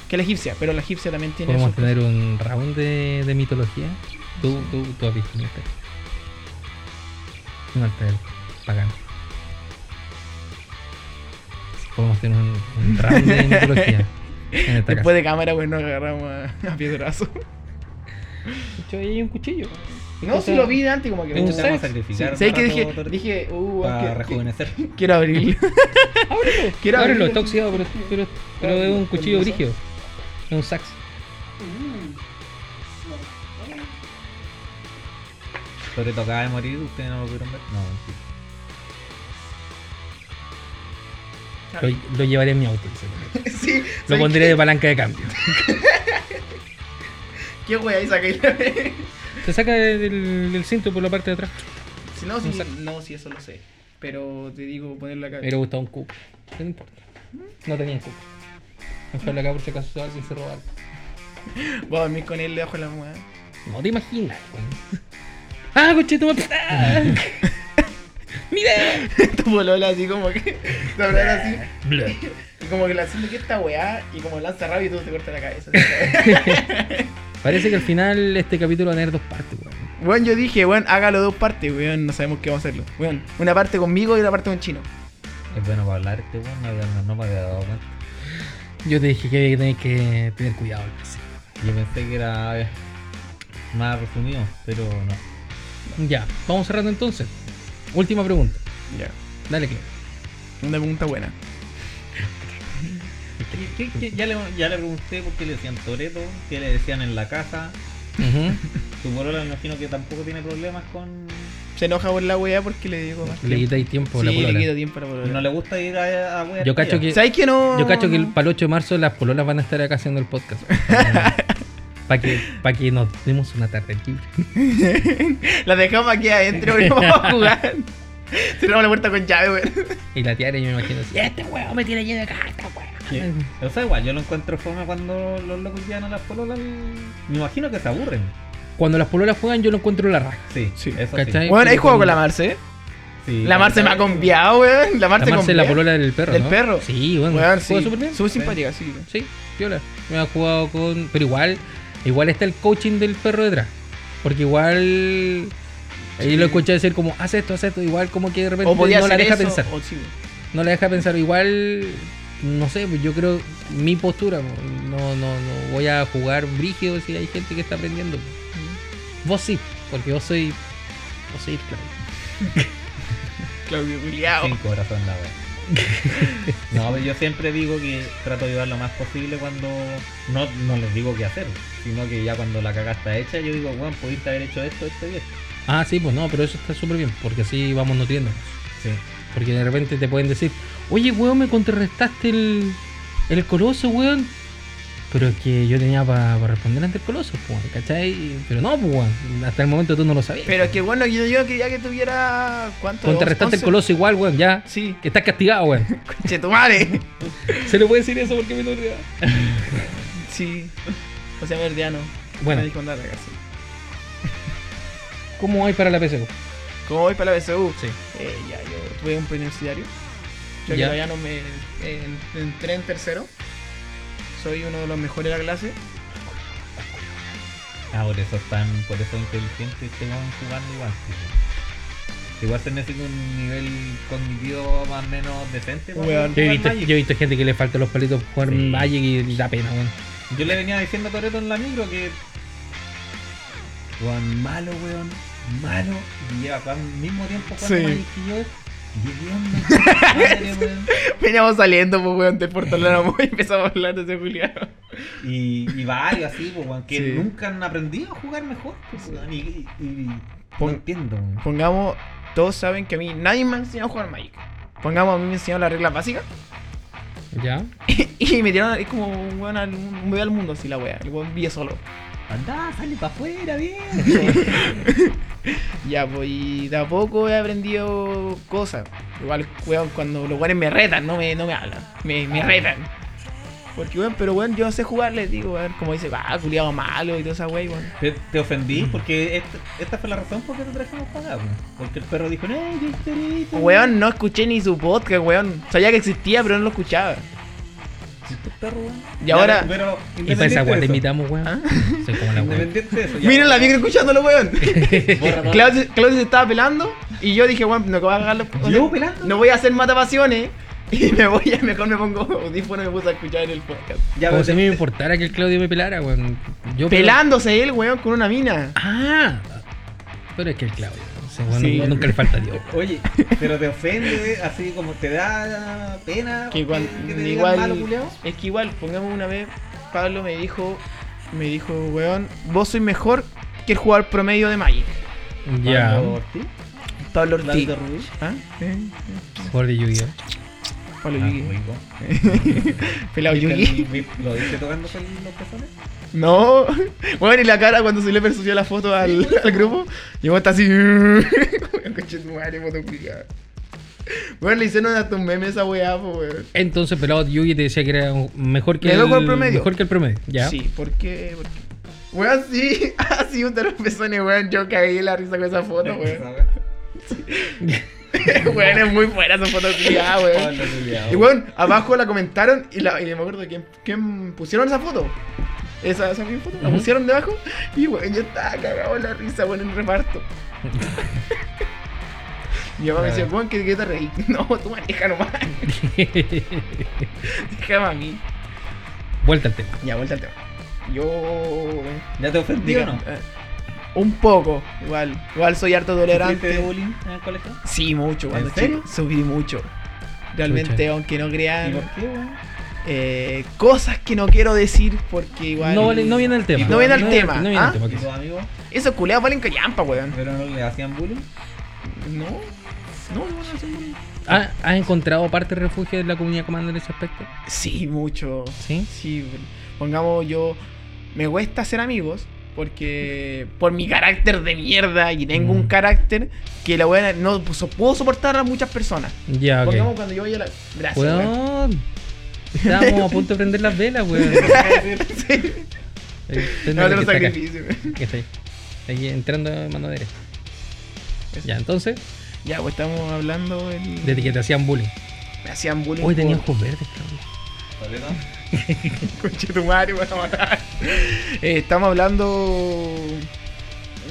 Que la egipcia, pero la egipcia también tiene Podemos tener un round de, de mitología. Tú, tú, tú has visto un altar. Un altar pagano. Podemos tener un, un round de mitología. En esta Después de cámara, weón, nos agarramos a, a piedrazo. De hecho, ahí hay un cuchillo. No, si lo vi de antes, como que Te vamos a sex. sacrificar. ¿Sabes un qué rato, dije? Dije, uh, Para que- que- rejuvenecer. quiero abrirlo. Ábrelo, Quiero ábrelo, abrirlo. está oxidado, pero, pero, pero es un cuchillo brígido. Es un sax. Torito acaba de morir, ustedes no lo pudieron ver. No. Lo, lo llevaré en mi auto. sí, Lo ¿sabes pondré de palanca de cambio. ¿Qué wea ahí la Se saca del, del cinto por la parte de atrás. Si no, si, no, si eso lo sé. Pero te digo ponerlo acá. Hubiera gustado un cubo. No importa. No tenía cubo. Dejarlo acá por si acaso alguien se roba. Voy a dormir con él debajo de la almohada. No te imaginas. ¡Ah, cochito! ¡Ah! ¡Mira! tu polola así como que. Te hablan así. Y como que la haciendo que esta weá. Y como lanza rabia y tú te cortas la cabeza. Parece que al final este capítulo va a tener dos partes, weón. Weón, yo dije, weón, hágalo dos partes, weón. No sabemos qué vamos a hacerlo. Weón, una parte conmigo y una parte con chino. Es bueno para hablar este weón, no, no, no me había dado cuenta. Yo te dije que tenéis que tener cuidado al principio. Yo pensé que era más resumido, pero no. Ya, vamos cerrando entonces. Última pregunta. Ya. Dale, que Una pregunta buena. ¿Qué- qué- Ya, le, ya le pregunté por qué le decían Toreto, qué le decían en la casa. Ujú. Tu polola me imagino que tampoco tiene problemas con... Se enoja por la weá porque le digo más. Le quitáis tiempo a la Sí, le quito tiempo a la polola. No le gusta ir a, a wear Yo cacho que-. ¿Sabes que no? Yo cacho que el, para el 8 de marzo las pololas van a estar acá haciendo el podcast. Para que, pa' que nos demos una tarde libre. La dejamos aquí adentro y vamos a jugar. Cerramos la puerta con llave, weón. Y la tiara, yo me imagino así: Este huevo me tiene lleno de cartas, Sí. O sea, igual, yo lo encuentro fome cuando los locos llegan a las pololas. Me imagino que se aburren. Cuando las pololas juegan, yo lo encuentro la raja. Sí, Sí. eso ¿Cachai? Bueno, ahí juego con- la Marce, ¿eh? sí. La Marce me ha conviado, weón. La Marce La Marce es la polola del perro. Del ¿no? perro. Sí, bueno. Weón, sí. súper bien. Súper simpática, sí. Sí, viola. Me ha jugado con. Pero igual, igual está el coaching del perro detrás. Porque igual. Ahí lo escuché decir como, haz esto, haz esto. Igual como que de repente O podía no la deja eso, pensar. o sí. No la deja pensar. Igual, no sé, pues yo creo mi postura. No, no, no voy a jugar brígido si hay gente que está aprendiendo. Vos sí, porque vos soy. Vos soy claro. Claudio Juliao. Sin corazón la wea. No, pero yo siempre digo que trato de ayudar lo más posible cuando. No, no les digo qué hacer, sino que ya cuando la cagada está hecha, yo digo, bueno, pudiste haber hecho esto, esto y esto. Ah, sí, pues no, pero eso está súper bien, porque así vamos nutriéndonos. Sí. Porque de repente te pueden decir, oye, weón, me contrarrestaste el, el coloso, weón. Pero es que yo tenía para responder ante el coloso, pues, weón, ¿cachai? Pero no, pues, weón, hasta el momento tú no lo sabías. Pero es que bueno, yo, yo quería que tuviera. ¿Cuánto? Contrarrestaste el 11? coloso igual, weón, ya. Sí. Que estás castigado, weón. Conche tu madre. Se le puede decir eso porque me lo olvidaba. Sí. O sea, verdiano. Bueno. Me dijo andar acá, sí. ¿Cómo hay para la PSU? ¿Cómo voy para la BCU? Sí. Eh, ya, yo tuve un preuniversitario. Yo que Ya. todavía no me en- entré en tercero. Soy uno de los mejores de la clase. Ah, por eso están, por eso inteligentes este van jugando igual. sí. Igual se necesita un nivel cognitivo más o menos decente para Yo he, visto, Magic. yo he visto gente que le falta los palitos jugar Sí. Magic y da pena, weón. Yo le venía diciendo a Toreto en la micro que. Weón, malo, weón. Malo. Y lleva al mismo tiempo jugando Sí. Magic que yo. Veníamos saliendo, pues, weón, del portalano y empezamos a hablar de ese Julián. Y, y varios así, pues, weón, que Sí. nunca han aprendido a jugar mejor. Pues, weón, y, y- y- Pon- no entiendo, weón. Pongamos, todos saben que a mí nadie me ha enseñado a jugar Magic. Pongamos, a mí me enseñaron las reglas básicas ¿Ya? y me tiraron, es como un weón al, un bebé al mundo, así la wea. El weón vive solo. Anda, sale para afuera, bien. Ya, pues, y de a poco he aprendido cosas. Igual, weón, cuando los weones me retan, no me, no me hablan. Me, me retan. Porque, weón, pero weón, yo no sé jugar, les digo, weón, como dice, ah, culiado malo y toda esa wey, weón. Te, te ofendí porque esta, esta fue la razón por qué te trajimos para acá, weón. Porque el perro dijo, no, yo Torito". Weón, no escuché ni su podcast, weón. Sabía que existía, pero no lo escuchaba. Perro, weón. Y ahora- pero Y para esa weá te invitamos, weón. ¿Ah? Soy como la ya, Miren la weón. micro escuchándolo, weón. Claudio, Claudio se estaba pelando y yo dije, weón, no voy a cagar los- ¿Yo pelando? No voy a hacer matapasiones y me voy a mejor me pongo audífono y me puse a escuchar en el podcast. Ya, Como si a mí me importara que el Claudio me pelara, weón. Yo Pelándose él, weón, con una mina. Ah, pero es que el Claudio. Bueno, Sí. Nunca le falta Dios. Oye, pero te ofende, así como te da pena. Que igual, que te digan igual malo, culiao? es que igual, pongamos una vez, Pablo me dijo, me dijo, weón, vos sois mejor que el jugador promedio de Magic. Ya. Pablo Ortiz, Pablo Ortiz. ¿Ah? ¿Eh? Jugador de Yu-Gi-Oh! Pablo Ah, Yugi. Pelado ¿Viste Yugi. vi- ¿Lo viste tocándose los pezones? No, bueno, y la cara cuando se le subió la foto al, al grupo, y vos está así. Coche tu madre, foto culiada. Bueno, le hicieron hasta un meme a esa weá, pues, weón. Entonces, pelado Yugi te decía que era mejor que, el, promedio. Mejor que el promedio. Ya. Sí, ¿por qué? ¿Por qué? Weón, sí, así un de los pezones, weón. Yo caí en la risa con esa foto, weón. weón, es muy buena esa foto culiada, weón. Y weón, abajo la comentaron y, la, y me acuerdo quién, quién pusieron esa foto. Esa, esa misma foto, la pusieron debajo y weón, yo estaba cagado en la risa, weón, en el reparto. Mi mamá me decía, ¿qué, qué te reí? No, tú maneja nomás. Déjame a mí. Vuelta al tema. Ya, vuelta al tema. Yo. ¿Ya te ofendí o no? eh, un poco, igual. Igual soy harto ¿Sufriste de tolerante. bullying en el colegio? Sí, mucho, cuando ¿En serio? chico. Subí mucho. Realmente, Chucha. aunque no ¿Y crean. por qué, weón? Eh, cosas que no quiero decir porque igual. No, vale- no viene el tema. No viene el tema, No viene ¿ah? el tema. Esos culeados valen callampa, weón. ¿Pero no le hacían bullying? No. No, no. ¿Ha- ¿Has encontrado parte de refugio de la comunidad comando en ese aspecto? Sí, mucho. Sí. Sí, pongamos yo. Me cuesta ser amigos porque por mi carácter de mierda y tengo Mm. un carácter que la weá no so- puedo soportar a muchas personas. Ya, ok. Pongamos cuando yo vaya a la. Gracias. Estábamos a punto de prender las velas, weón. sí. No, tengo te lo que sacar. sacrificio. Que está ahí entrando mano derecha. Ya, entonces, Ya, pues estamos hablando el... desde que te hacían bullying. Me hacían bullying. Hoy tenía ojos verdes, cabrón. Conche tu madre, me van a matar. Eh, estamos hablando.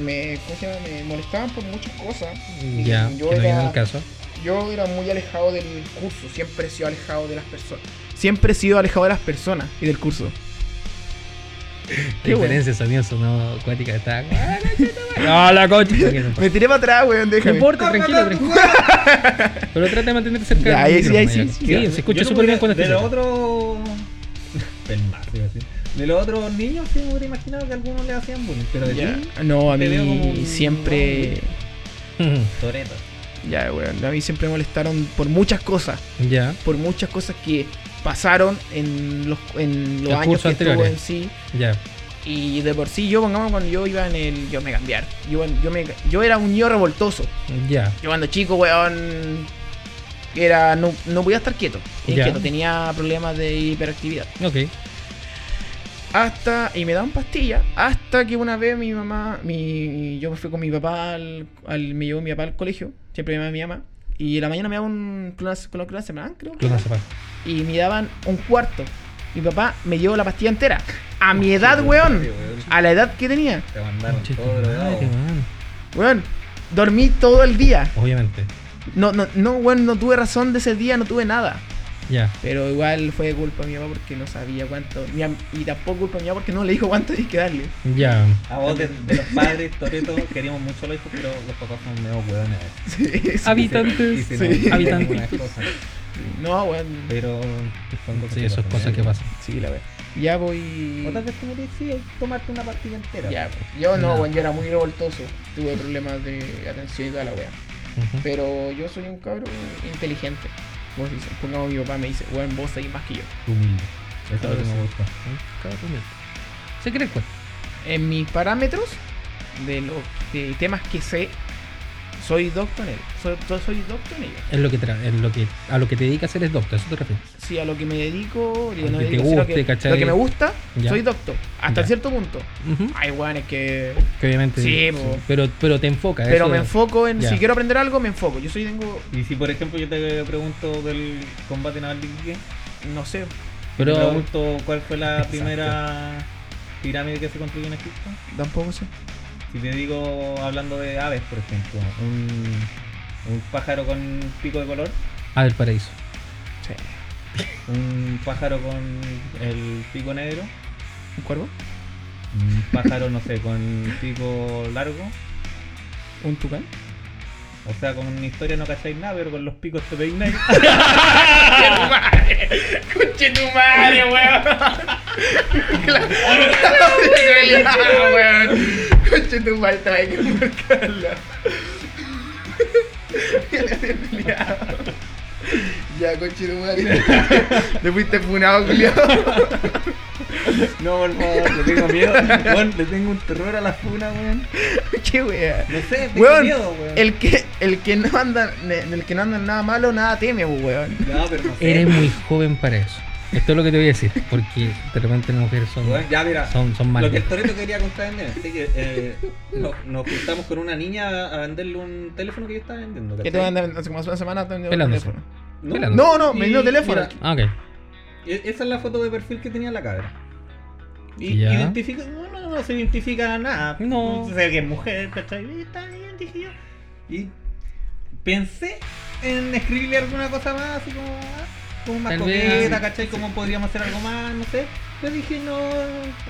Me, ¿cómo se llama? me molestaban por muchas cosas. Y Ya, yo que no era, el caso. yo era muy alejado del curso. Siempre he sido alejado de las personas. Siempre he sido alejado de las personas y del curso. Qué diferencia de sonido sonó acuática está. ¡Ah, la coche! No Me tiré para atrás, weón, déjame. importa, tranquilo, tranquilo. Pero trata de mantenerte cerca Ya, ahí sí, ahí sí, sí, Sí, ya. se escucha no súper bien cuando De los otros. De los otros niños, sí me hubiera imaginado que algunos le hacían bullying. Pero de Ya. ti, No, a mí siempre. Toreto. Ya, weón. A mí siempre me molestaron por muchas cosas. Ya, Por muchas cosas que pasaron en los, en los Los años que estuvo en sí. Y de por sí, yo, pongamos, cuando yo iba en el. Yo me cambiar. Yo, yo, me, yo era un niño revoltoso. Ya. Yo cuando chico, weón. Era. No, no podía estar quieto. Ya. Inquieto, tenía problemas de hiperactividad. Ok. Hasta. Y me daban pastillas. Hasta que una vez mi mamá. Mi, yo me fui con mi papá al, al- Me llevó mi papá al colegio. Siempre me mi mamá. Y en la mañana me daban un. clona- Con la semanal, creo. que Clona era. zapata. Y me daban un cuarto. Mi papá me llevó la pastilla entera. A mi edad, weón. A la edad que tenía. Te mandaron todo drogado. Weón, dormí todo el día. Obviamente. No, no, no, weón, no tuve razón de ese día, no tuve nada. Ya. Pero igual fue culpa de mi papá porque no sabía cuánto. y tampoco culpa de mi papá porque no le dijo cuánto hay que darle. Ya. A vos de, de los padres, Toreto, queríamos mucho a los hijos, pero los papás son medio hueones. Sí, sí. Habitantes. Sí. olvidan Habitantes. No, weón. Pero Sí, que eso es ¿eh? que pasan. Sí, la verdad. Ya voy. O tal vez dices, sí, tomarte una partida entera. Ya. Yo no, No. weón, yo era muy revoltoso. Tuve problemas de atención y toda la wea. Pero yo soy un cabrón inteligente. Vos dices, pongamos mi papá me dice, weón, vos sabés más que yo. Humilde. Eso es lo que Entonces, me gusta. Se cree cuál. En mis parámetros de los de temas que sé, soy doctor en él. Soy, soy- doctor en ello. Es lo que es lo que a lo que te dedicas eres doctor, eso te refieres. Sí, a lo que me dedico, digo, Lo no que dedico, lo que me gusta, Ya. soy doctor. Hasta Ya. cierto punto. Ujú. Hay weones que. Que obviamente. Sí. Pero, pero te enfoca. Pero eso- me enfoco en. Ya. Si quiero aprender algo, me enfoco. Yo soy tengo. Y si por ejemplo yo te pregunto del combate naval de Iquique, No sé. pero te pregunto cuál fue la Exacto. primera pirámide que se construyó en Egipto. Tampoco sé. Si te digo, hablando de aves, por ejemplo, un, un pájaro con pico de color, Ah, del paraíso. Sí. un pájaro con el pico negro, ¿Un cuervo? un pájaro, no sé, con pico largo, ¿Un tucán? o sea, con una historia no cacháis nada, pero con los picos te peináis. ¡Conche tu madre, weón! Claro, weón. Conche tu te hay que marcarla. Ya, conche tu madre. Te fuiste funado, culiado. no, por favor, le tengo miedo. Weón, le tengo un terror a la funa, weón. Qué wea. No sé, tengo Weón, miedo, weón. el que, el que no anda, el que no anda en nada malo, nada teme, weón. No, pero no sé. Eres muy joven para eso. Esto es lo que te voy a decir. Porque de repente las mujeres son, ya mira, son, son Lo malas. que el Toreto quería contar en así que eh, no- nos juntamos con una niña a venderle un teléfono que yo estaba vendiendo. Que ¿cachai? te andar hace como una semana vendiendo Pelándose. teléfono. No. No, no, vendiendo teléfono. mira, Ah, ok. e- esa es la foto de perfil que tenía la cabra. Y Ya. identifica, no, no, no se identifica nada. No. O sea que es mujer, está bien, dije yo. Y pensé en escribirle alguna cosa más, así como, ah, como más vez. ¿cachai? Como podríamos hacer algo más, no sé. Pero dije, no,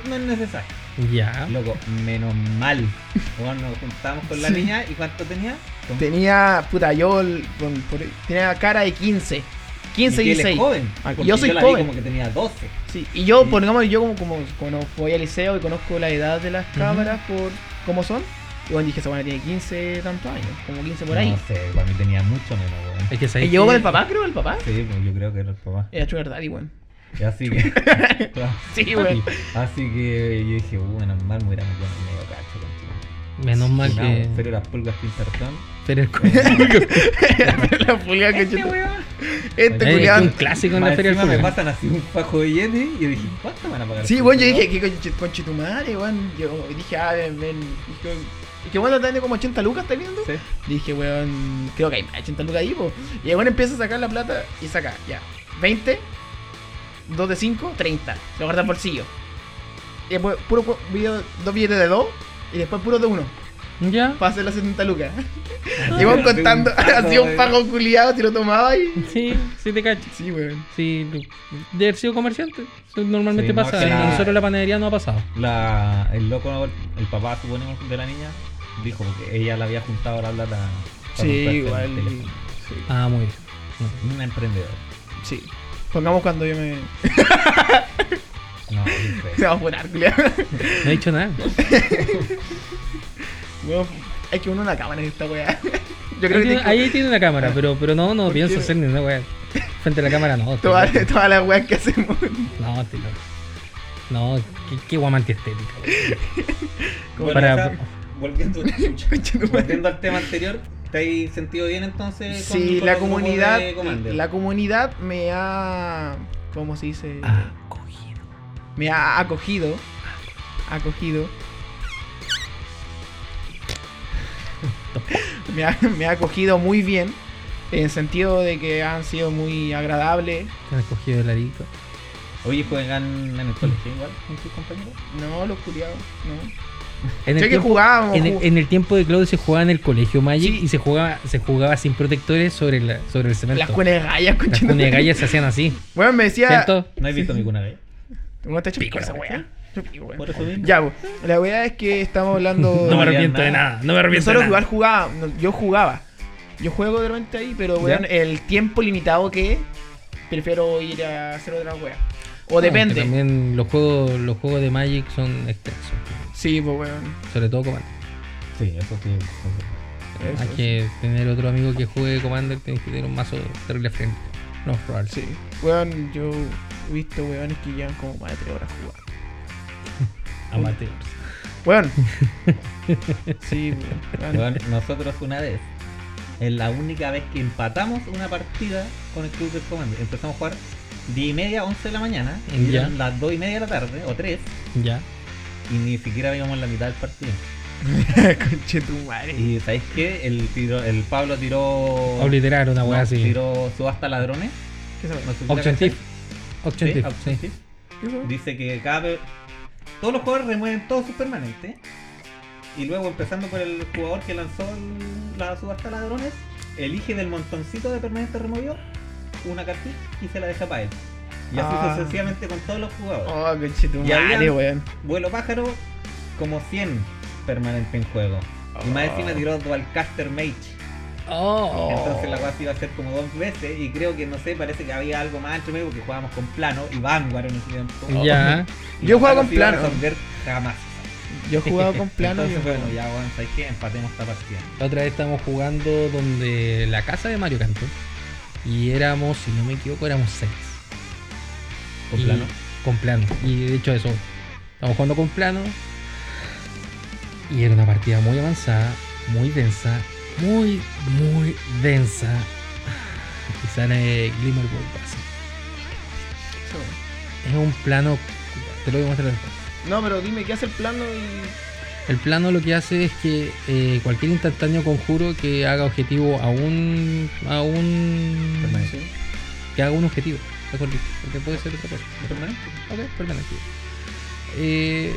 no es necesario. Ya. Loco, menos mal. Bueno, nos juntamos con la Sí. niña y ¿cuánto tenía? Con- Tenía, puta, yo con- por- tenía cara de 15. 15 y y él es 16. joven. Ah, porque yo soy vi joven. como que tenía 12. Sí, y yo, Sí. pongamos, yo como, como, como voy al liceo y conozco la edad de las cámaras por cómo son, y bueno, dije, esa buena tiene 15 tantos años, como 15 por ahí. No sé, para mí tenía mucho menos, weón. Es que ¿Y sabéis llegó con el papá, creo, el papá? Sí, pues yo creo que era el papá. Era Sugar Daddy, weón. Y así que. Sí, weón. así que yo dije, uh, bueno, mal me hubiera metido en medio cacho contigo. Menos mal que. Pero las pulgas pintartón. Pero el la pulga que Este weón. Este es culiado. un clásico en la Más feria del me pasan así un fajo de billetes y yo dije, ¿cuánto me van a pagar? Sí, bueno, yo dije, ¿qué conche- conchetumare, weón? Yo dije, ah, ven, ven. Que bueno, está como 80 lucas, ¿estás viendo? Sí. Dije, weón, creo que hay más de 80 lucas ahí, po. Y el weón empieza a sacar la plata y saca, ya, 20, 2 de 5, 30. Lo guarda al bolsillo. Y después, puro video, dos billetes de 2 y después puro de 1. Ya. Para hacer las 70 lucas. Ah, de contando, hacía un pago culiado, si lo tomaba y. Sí, sí te cacho. Sí, weón. Sí, de haber sido comerciante. Eso normalmente Sí, no, pasa. que la- En nosotros la panadería no ha pasado. La, el loco, el papá, suponemos, de la niña, dijo que ella le había juntado la plata. para Sí, igual. Sí. Ah, muy bien. Un emprendedor. sí. Pongamos cuando yo me. No. Se va a culiado. No he dicho nada. Weón, hay que uno una cámara en esta weá. Yo creo Ahí que tiene, ahí tiene una cámara, pero, pero no, no ¿Por pienso qué? hacer ni una wea. Frente a la cámara no. todas, las weas que hacemos. No, loco. No, qué, qué guama antiestética. Bueno, Para- volviendo, volviendo al tema anterior, ¿te has sentido bien entonces? con- Sí, con la comunidad, la comunidad me ha, ¿cómo se dice? Ah, cogido. Me ha acogido, acogido. me, ha, me ha acogido muy bien, en sentido de que han sido muy agradables. Te han cogido el arito. Oye, juegan en el colegio igual con tus compañeros. No, los culiados, no. En Sé el, que tiempo, jugábamos. en, el, ju- en el tiempo de Claudio se jugaba en el colegio Magic Sí. y se jugaba, se jugaba sin protectores sobre, la, sobre el cemento. las cuenas gallas, Las concha tu cunas de madre. gallas se hacían así. Bueno, me decía. ¿Cierto? ¿No has visto cuna gay? ¿Cómo te pico esa mismo. Ya, la wea es que estamos hablando. No me arrepiento de nada. nada. No me arrepiento de Nosotros nada. igual jugaba, yo jugaba. Yo juego de repente ahí, pero weón, el tiempo limitado que es, prefiero ir a hacer otra wea. O depende. También los juegos, los juegos de Magic son extensos. Sí, pues weón. Sobre todo Commander. Sí, eso sí. eso Eso, Hay que tener otro amigo que juegue Commander, tienes que tener un mazo terrible frente. No es probable. Sí. Weón, yo he visto weones que llevan como más de 3 horas jugando. Amateurs. Weón. sí, weón. sí. Bueno, nosotros una vez, es la única vez que empatamos una partida con el Club del Commander. Empezamos a jugar 10 y media, 11 de la mañana, y Ya. eran las 2 y media de la tarde, o 3, Ya. y ni siquiera en la mitad del partido. Conche tu madre. Y ¿sabéis qué? El, tiro, el Pablo tiró. Obliterar una no, wea así. Tiró subasta ladrones. ¿Qué se No sé si la Auction cachai. Thief. Sí, Auction Thief, Auction sí. Thief. ¿Qué se Dice que cada. Todos los jugadores remueven todos sus permanentes. Y luego, empezando por el jugador que lanzó el- la subasta ladrones, elige del montoncito de permanentes removidos una cartita y se la deja para él. Y así Ah. sucesivamente con todos los jugadores. Oh, conche tu Y madre, habían- weón. Vuelo pájaro, como 100 permanentes en juego. Y más Oh. encima tiró Dualcaster Mage. Oh. Entonces la cosa iba a ser como dos veces y creo que no sé, parece que había algo más entre medio porque jugábamos con plano y Vanguard en ese tiempo. Ya. Y Yo jugaba con plano. jamás. Yo he jugado con plano y Entonces, yo bueno, ya bueno, ¿sabes qué? Empatemos esta partida. La otra vez estábamos jugando donde la casa de Mario Canto. Y éramos, si no me equivoco, éramos seis. Con Y- plano. Con plano. Y de hecho eso. Estamos jugando con plano. Y era una partida muy avanzada, muy densa, muy, muy densa. Y sale Glimmer. Es un plano. Te lo voy a mostrar después. No, pero dime, ¿qué hace el plano y. El plano lo que hace es que eh, cualquier instantáneo conjuro que haga objetivo a un. a un. Permanente. que haga un objetivo, mejor dicho, porque puede ser otra cosa. ¿Permanente? Ok, permanente. Eh,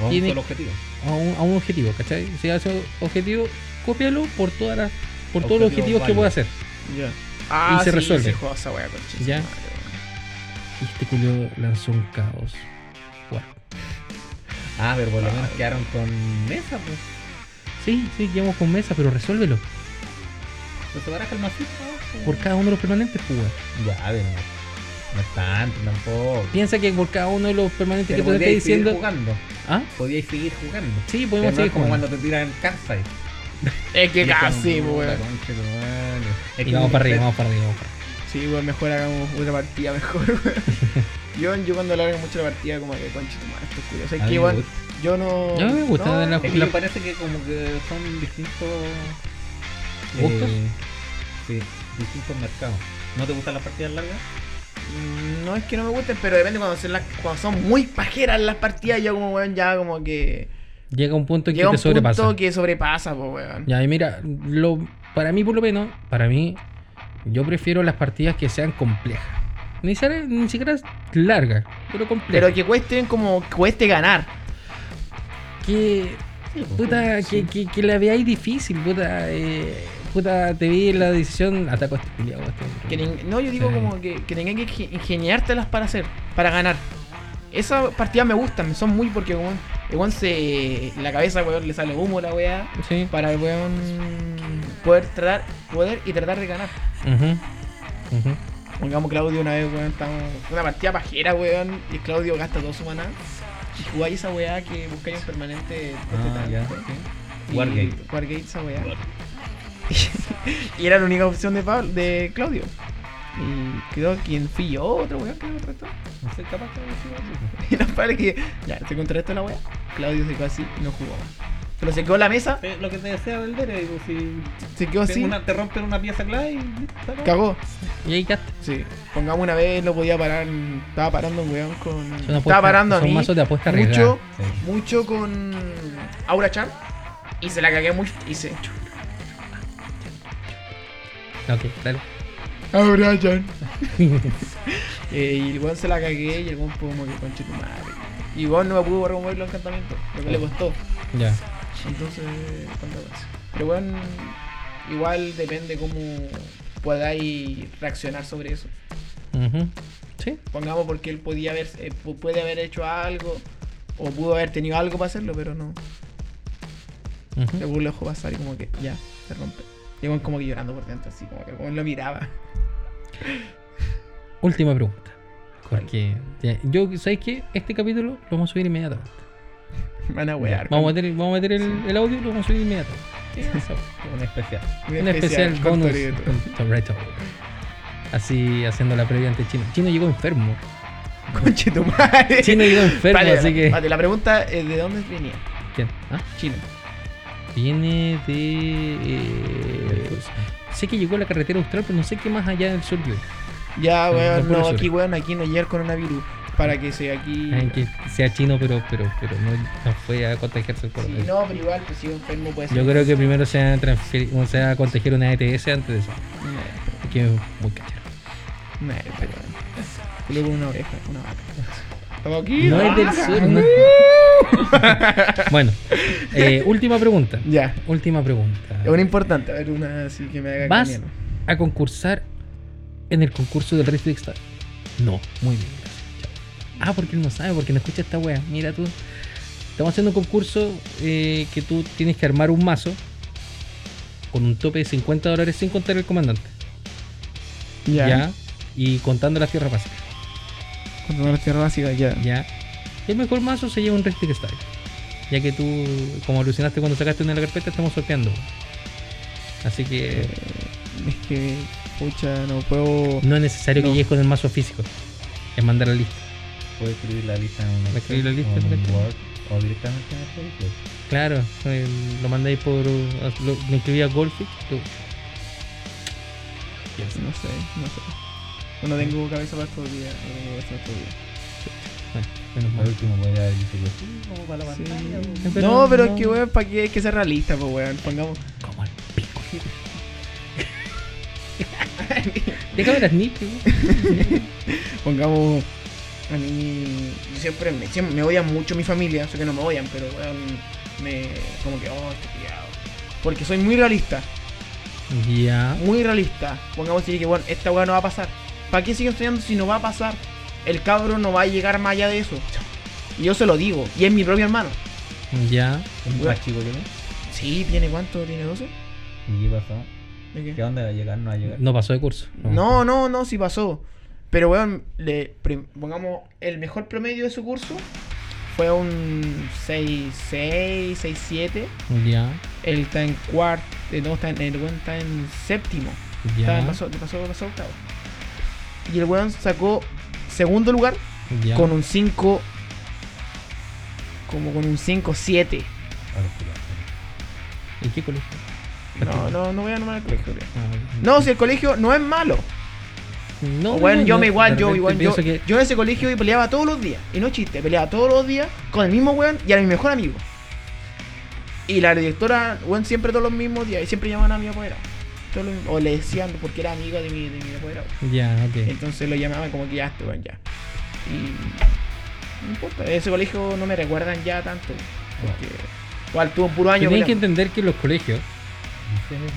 O un Tiene- solo objetivo. a, un, a un objetivo, ¿cachai? Si hace objetivo, cópialo por todas las. por todos los Objetivo objetivos que pueda hacer. Ya. Ah, Y se sí, resuelve. sí, juego esa wea, Ya. madre. Y este culio lanzó un caos. Ah, pero por lo menos quedaron con mesa, pues. Sí, sí, quedamos con mesa, pero resuélvelo. Pues se baraja el pues. por cada uno de los permanentes, pues, weón. Ya, pero no, no es tanto tampoco. Piensa que por cada uno de los permanentes Pero que tú estás podíais seguir diciendo. jugando. ¿Ah? Podíais seguir jugando. Sí, Pero podemos no seguir es como jugando. cuando te tiran Kansai. Es que casi, weón. Es que vamos para arriba, vamos para arriba, vamos para arriba. Sí, weón, mejor hagamos otra partida mejor, weón. yo, yo cuando largo mucho la partida, como que concha tu madre, esto es curioso. Es que, gusta. yo no. Ya me gusta no, la- Es que parece que como que son distintos ¿Gustos? eh, sí, distintos mercados. ¿No te gustan las partidas largas? Mm, No es que no me gusten, pero depende cuando son, las- cuando son muy pajeras las partidas, yo como weón ya como que. Llega un punto en que Llega te un sobrepasa. punto que sobrepasa, pues weón. Ya, y mira, lo, para mí por lo menos, para mí, yo prefiero las partidas que sean complejas. Ni siquiera, ni siquiera largas, pero complejas. Pero que cuesten como cueste ganar. que, pues, puta, sí. que, que, que la veáis difícil, puta, eh, puta, te vi la decisión, ataco a este nin- no, yo digo Sí. como que, que tengan que inge- ingeniártelas para hacer, para ganar. Esas partidas me gustan, son muy porque weón, se. La cabeza, weón, le sale humo a la weá. Sí. Para el weón poder tratar, poder y tratar de ganar. Ujú, ujú. Pongamos Claudio una vez, weón, estamos. Una partida pajera, weón, y Claudio gasta todo su maná. Y jugáis esa weá que buscáis un permanente. de Ah, este ya, tanto. sí. Y- Wargate. Wargate, esa weá. y era la única opción de, Pablo, de Claudio. Y quedó quien fui yo, otro weón que me trató. No soy capaz de. Y nos parece que ya, se contrarrestó la weá. Claudio se quedó así y no jugó. Pero se quedó la mesa, Eh, Lo que te decía del Dere, digo, si se quedó así, una- te rompen una pieza clave y acabó. cagó. Y ahí quedaste. Sí. Pongamos una vez, lo podía parar. Estaba parando un weón con. Estaba parando a mí. mazos de apuesta mucho, mucho con Aura Chan. Y se la cagué mucho. Y se. Ok, dale. Aura Chan. Eh, y el weón se la cagué y el weón fue como que conche tu madre. Y weón no me pudo remover los encantamientos. Lo que le costó. ya. Entonces, ¿cuánto pasa? Pero bueno, igual depende cómo podáis reaccionar sobre eso. Ujú. Sí. Pongamos porque él podía haber, eh, pu- puede haber hecho algo o pudo haber tenido algo para hacerlo, pero no. Ujú. Le lo dejó pasar y como que ya, se rompe. Y como que llorando por dentro, así como que weón lo miraba. Última pregunta. Porque ya, yo, ¿sabes qué? Este capítulo lo vamos a subir inmediatamente. Van a wear. Vamos a meter, vamos a meter el, el audio y lo vamos a subir inmediatamente. Un especial. Un especial con bonus Toretto. con Toretto. Así haciendo la previa ante Chino. Chino llegó enfermo. Conche tu madre. Chino llegó enfermo, Vale, así que. vale, la pregunta es de dónde venía. ¿Quién? ¿Ah? Chino. Viene de. eh, sé que llegó a la carretera austral, pero no sé qué más allá del sur yo. Ya, weón, no aquí, weón, aquí no llega el coronavirus. Para que sea aquí. Ay, que sea chino, pero pero pero no, no fue a contagiarse el Sí, no, pero igual, pues si un enfermo puede ser. Yo creo que primero se va a, se va a contagiar una ETS antes de eso. No, Que es muy cachero. no, pero weón. Luego una oreja, una vaca. Estamos aquí. No es del sur, no. bueno, eh, última pregunta. Ya, Última pregunta. es una importante. A ver, una así que me haga ¿Vas cambiar. a concursar en el concurso del Rift Star? No, muy bien. Ah, porque él no sabe, porque no escucha esta wea. Mira tú. Estamos haciendo un concurso eh, que tú tienes que armar un mazo con un tope de 50 dólares sin contar el comandante. Ya. ¿Ya? Y contando las tierras básicas. Cuando la tierra básica, ya. ¿Ya? Y el mejor mazo se lleva un Rift Star. Ya que tú, como alucinaste cuando sacaste una de la carpeta, estamos sorteando. Así que Es que, pucha, no puedo. no es necesario No. que llegues con el mazo físico. Es mandar la lista. Puedes escribir la lista en un Puedes escribir la lista, o en. Word, o directamente en el Facebook. Claro, eh, lo mandáis por. lo- me inscribí a Golfit. tú- No sé, no sé. No tengo cabeza para estos días. No tengo cabeza para estos días. Bueno, menos Por mal. último que sí, como para la pantalla. Pero no, pero no. es que, weón, ¿para qué hay que ser realista, pues, weón? Pongamos. Como el pico. Déjame las nips. Pongamos. A mí. yo Siempre me, siempre me odian mucho mi familia. Sé que no me odian, pero. Me. Como que, oh, este pillado. Porque soy muy realista. Ya. Muy realista. Pongamos decir que, bueno, esta weá no va a pasar. ¿Para qué siguen estudiando si no va a pasar? El cabro no va a llegar más allá de eso. Y yo se lo digo. Y es mi propio hermano. Ya. ¿Es más chico que? Sí, ¿tiene cuánto? ¿Tiene 12? ¿Y qué pasó? ¿De qué? ¿Qué onda va a llegar? No va a llegar. No pasó de curso. No, no, no, sí pasó. Pero, weón, le, pongamos, el mejor promedio de su curso fue un 6, 6, 6, 7. Ya, Él está en cuarto, no, está en, el weón está en séptimo. ya. Está, pasó, pasó, pasó octavo. Y el weón sacó segundo lugar ya. con un 5, como con un 5, 7. ¿Y qué colegio? No, no, no voy a nombrar el colegio. Ah, No, si el colegio no es malo. No, bueno, no, yo me igual, yo igual, yo, que- yo en ese colegio peleaba todos los días. Y no chiste, peleaba todos los días con el mismo weón y era mi mejor amigo. Y la directora, weón, siempre todos los mismos días. Y siempre llamaban a mi apoderado. O le decían porque era amigo de mi, de mi apoderado. Ya, ok. Entonces lo llamaban como que ya, este weón, ya. Y. No importa, ese colegio no me recuerdan ya tanto. Porque. Igual tuvo un puro año Tienes que entender que en los colegios,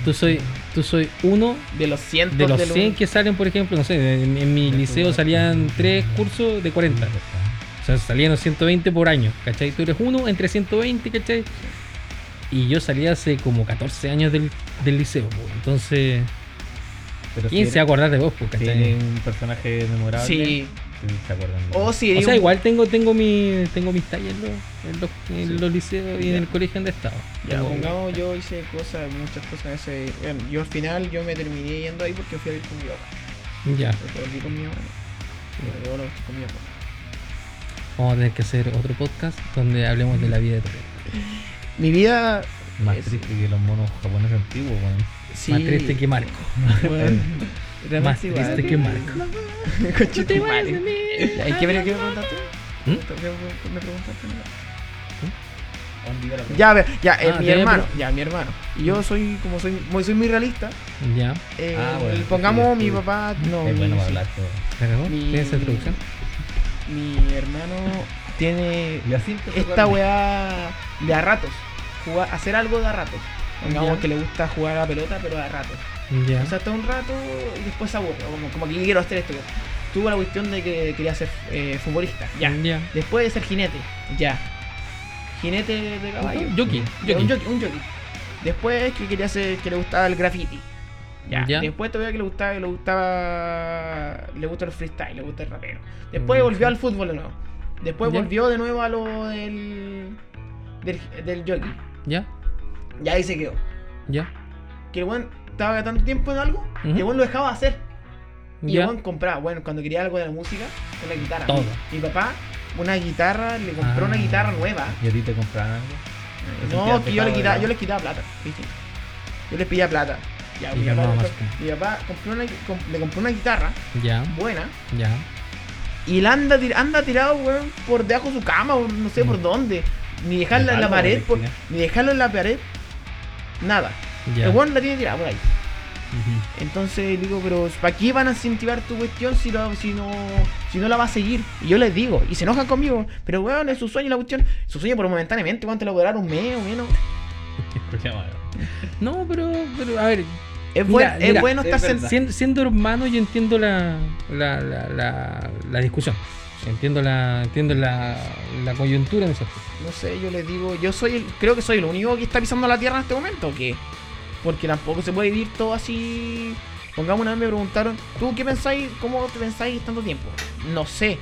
tú soy, tú soy uno de los cientos de los de 100 que salen, por ejemplo, no sé, en, en mi liceo salían tres cursos de 40. O sea, salían los 120 por año, ¿cachai? Tú eres uno entre 120, ¿cachai? Y yo salí hace como 14 años del, del liceo, po. entonces, Pero ¿quién si se va a acordar de vos, po, eres- ¿cachai? Tiene un personaje memorable. Sí. Sí se acuerdan de O si O sea, un- igual tengo, tengo mi, tengo mis tallas en los, en los, en los liceos y en el colegio donde estaba. Ya, Tengo- pongamos, yo hice cosas, muchas cosas. Ese, bueno, yo al final yo me terminé yendo ahí porque fui a vivir con mi papá. Ya, volví con mi mamá. Y con mi papá. vamos a tener que hacer otro podcast donde hablemos de la vida de Toledo. Mi vida. Más es- triste que los monos japoneses antiguos, weón. Sí, Más triste que Marco. bueno, Más realmente igual. triste que Marco. Conchito madre. Ya, ¿y ¿Qué me, qué me preguntaste? ¿Mm? ¿Qué me- preguntaste? ¿Dónde iba la Ya, a ver, ya, eh, Ah, mi hermano, ya, mi hermano. Y yo soy, como soy, muy, soy muy realista. Ya, eh, Ah, bueno, pongamos mi papá, no, Es mi- bueno hablar todo. ¿cargó? Mi- ¿Tienes introducción? mi hermano tiene esta weá de a ratos. Jugar, hacer algo de a ratos. Pongamos Ya. que le gusta jugar a la pelota, pero de a ratos. Ya. O sea, hasta un rato y después se aburre. Como, como que quiero hacer esto. Tuvo la cuestión de que quería ser eh, futbolista. Ya. Ya. Después de ser jinete. Ya. Jinete de caballo. Ya, jockey. Un jockey. Un jockey. Después que quería hacer, que le gustaba el graffiti. Ya. Ya. Después todavía que le gustaba, le gustaba, le gusta el freestyle, le gusta el rapero. Después Mm, volvió al fútbol de nuevo. Después Ya. volvió de nuevo a lo del, del, del jockey. Ya. Y ahí se quedó. Ya. Que el weón estaba tanto tiempo en algo, que el weón lo dejaba hacer. Y el Ya. weón compraba, bueno, cuando quería algo de la música, una guitarra. Todo. Mi, papá, una guitarra, le compró Ah. una guitarra nueva. ¿Y a ti te compraron algo? ¿Te No, que yo le quitaba, yo plata. ¿viste? Yo les pedía plata. Ya, Y mi, papá, le- más. mi papá compró una, le compró una guitarra Ya. buena Ya. y la anda, anda tirado, weón, por debajo de su cama, o no sé por Mm. dónde. Ni dejarla en la pared, por- ni dejarlo en la pared. Nada. El weón la tiene tirada por ahí. Entonces digo, pero ¿para qué van a incentivar tu cuestión si, lo- si, no, si no la va a seguir? Y yo les digo, y se enojan conmigo, pero weón, es su sueño la cuestión. Su sueño por momentáneamente, ¿cuánto va a durar? ¿Un mes o menos? No, pero, pero a ver, Es, Mira, buen- es mira, bueno es estar sen- siendo, siendo hermano yo entiendo la, la, la, la, la discusión. Entiendo la, entiendo la, la coyuntura en ese aspecto. No sé, yo les digo, yo soy, el- creo que soy el único que está pisando la tierra en este momento, ¿o qué? Porque tampoco se puede vivir todo así. Pongamos una vez me preguntaron, ¿tú qué pensáis? ¿Cómo te pensáis tanto tiempo? No sé.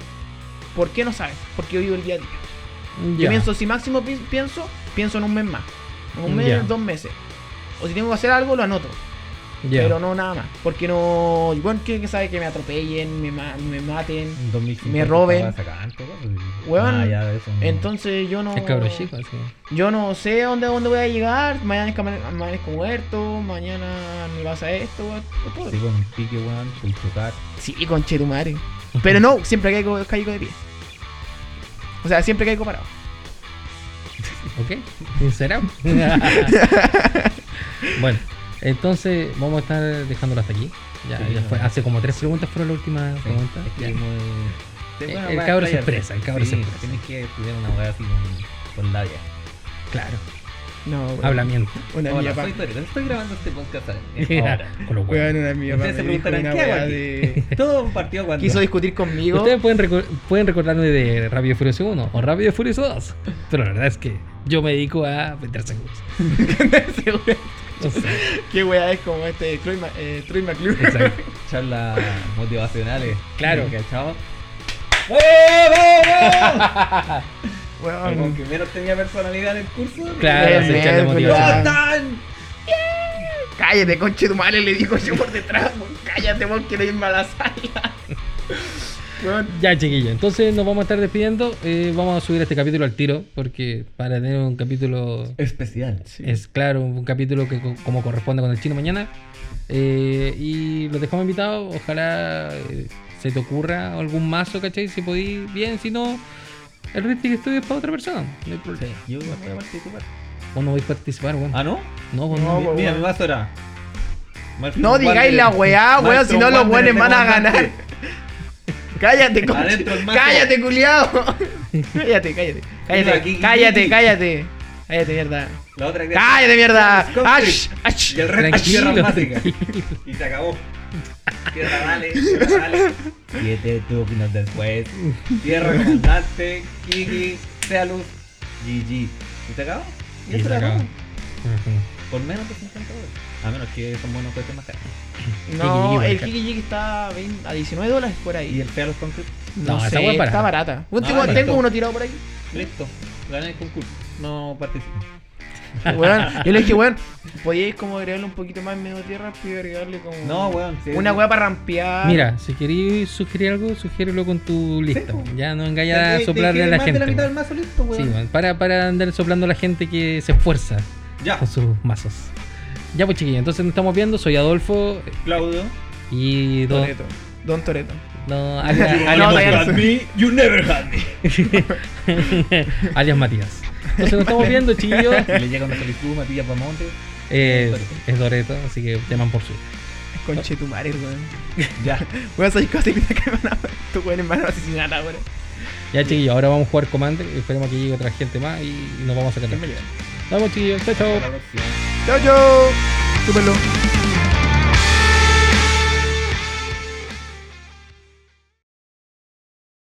¿Por qué no sabes? Porque yo vivo el día a día. Yo pienso, si máximo pi- pienso, pienso en un mes más. En un mes, Ya. dos meses. O si tengo que hacer algo, lo anoto. Pero no nada más. Porque no. Igual que, que sabe que me atropellen, me, ma- me maten. En 2050 Me roben. Weón, ah, ya de eso, no. Entonces yo no. Es cabro chico, así. Yo no sé a dónde, a dónde voy a llegar. Mañana es cama- amanezco muerto. Mañana me pasa esto. todo. Sí, con pique, weón, puedes chocar. Sí, conche tu madre. Pero no, siempre caigo, caigo de pie. O sea, siempre caigo parado. ¿Ok? Sincerado. bueno, entonces vamos a estar dejándolo hasta aquí. Ya, Sí, ya fue- no. hace como tres preguntas fueron las últimas Sí, preguntas. es que Ya. es muy- El- Bueno, el cabro se expresa, el cabro se expresa. Tienes que estudiar una weá así con, con labia. Claro, No, weón. hablamiento. Una Hola, soy Torito, estoy grabando este podcast ahora. Con los huevos. una mía pa- Ustedes se preguntarán, ¿qué hago aquí? de- Todo partió cuando... Quiso discutir conmigo. Ustedes pueden, recor- pueden recordarme de Rápido y Furioso 1 o Rápido y Furioso 2. Pero la verdad es que yo me dedico a vender seguros. Qué weá es como este Troy, Ma- eh, Troy McClure. Exacto. Charlas motivacionales. Claro. ¿Cachado? Weón. Como que menos tenía personalidad en el curso. Claro, se. Cállate, conche tu madre, le dijo yo por detrás. Cállate, vos que eres mala sala. Ya, chiquillo. Entonces nos vamos a estar despidiendo. Eh, vamos a subir este capítulo al tiro. Porque para tener un capítulo. Especial. Es claro, un capítulo que co- como corresponde con el chino mañana. Eh, y los dejamos invitados. Ojalá eh, se te ocurra algún mazo, ¿cachai? Si podís, bien. Si no, el Ristic Studio es para otra persona. No hay problema. Yo voy a participar. Vos no vais a participar, weón. ¿Ah, no? no, vos No, no. Mi- Mira, mi mazo era. No digáis la weá, weón, si no los buenos van a ganar. Cállate. Cállate, culiao. cállate, cállate. Cállate, aquí, cállate, aquí. cállate. Cállate, mierda. La otra que Cállate, mierda. Ash, ash. Y el resto tierra mágica. Y se acabó. Tierra dale, tierra dale. Siete turnos después. Tierra comandante, Kiki, Sealus, GG. ¿Y se acabó? Y se acabó. Por menos de 50 dólares. A menos que son buenos precios más caros. No, Kiki, el Kiki está a 20 a 19 dólares por ¿Y ahí. el Sealus Concrete? No, No, esa sé, barata. está barata. Bueno, No, tengo, listo. uno tirado por ahí. Listo. Gané el concurso. No participo. Weón, yo le dije, weón, podíais como agregarle un poquito más en medio tierra, y agregarle como. No, weón. sí. Una weá para rampear. Mira, si queréis sugerir algo, sugiérelo con tu lista. po. ya no engañas a soplarle a la más gente. de la mitad del mazo listo, Sí, weón. weón, para, para andar soplando a la gente que se esfuerza Ya. con sus mazos. Ya pues chiquillos, entonces nos estamos viendo, soy Adolfo Claudio. y Don, Toreto. Don Toreto. no, alias, No, alias Matías. me, you never had me. alias Matías. Entonces nos estamos viendo chiquillos. Le llega una solicitud, Matías Pamonte. Eh, es Doreto, así que teman por su. Conche tu madre, weón. Ya. Weón, soy cosas que me van a. Tu weón hermano asesinar ahora. Ya chiquillos, ahora vamos a jugar Commander, esperemos que llegue otra gente más y nos vamos a sacar. Nos vemos chiquillos, chao chao. Chao, chao. Súperlo.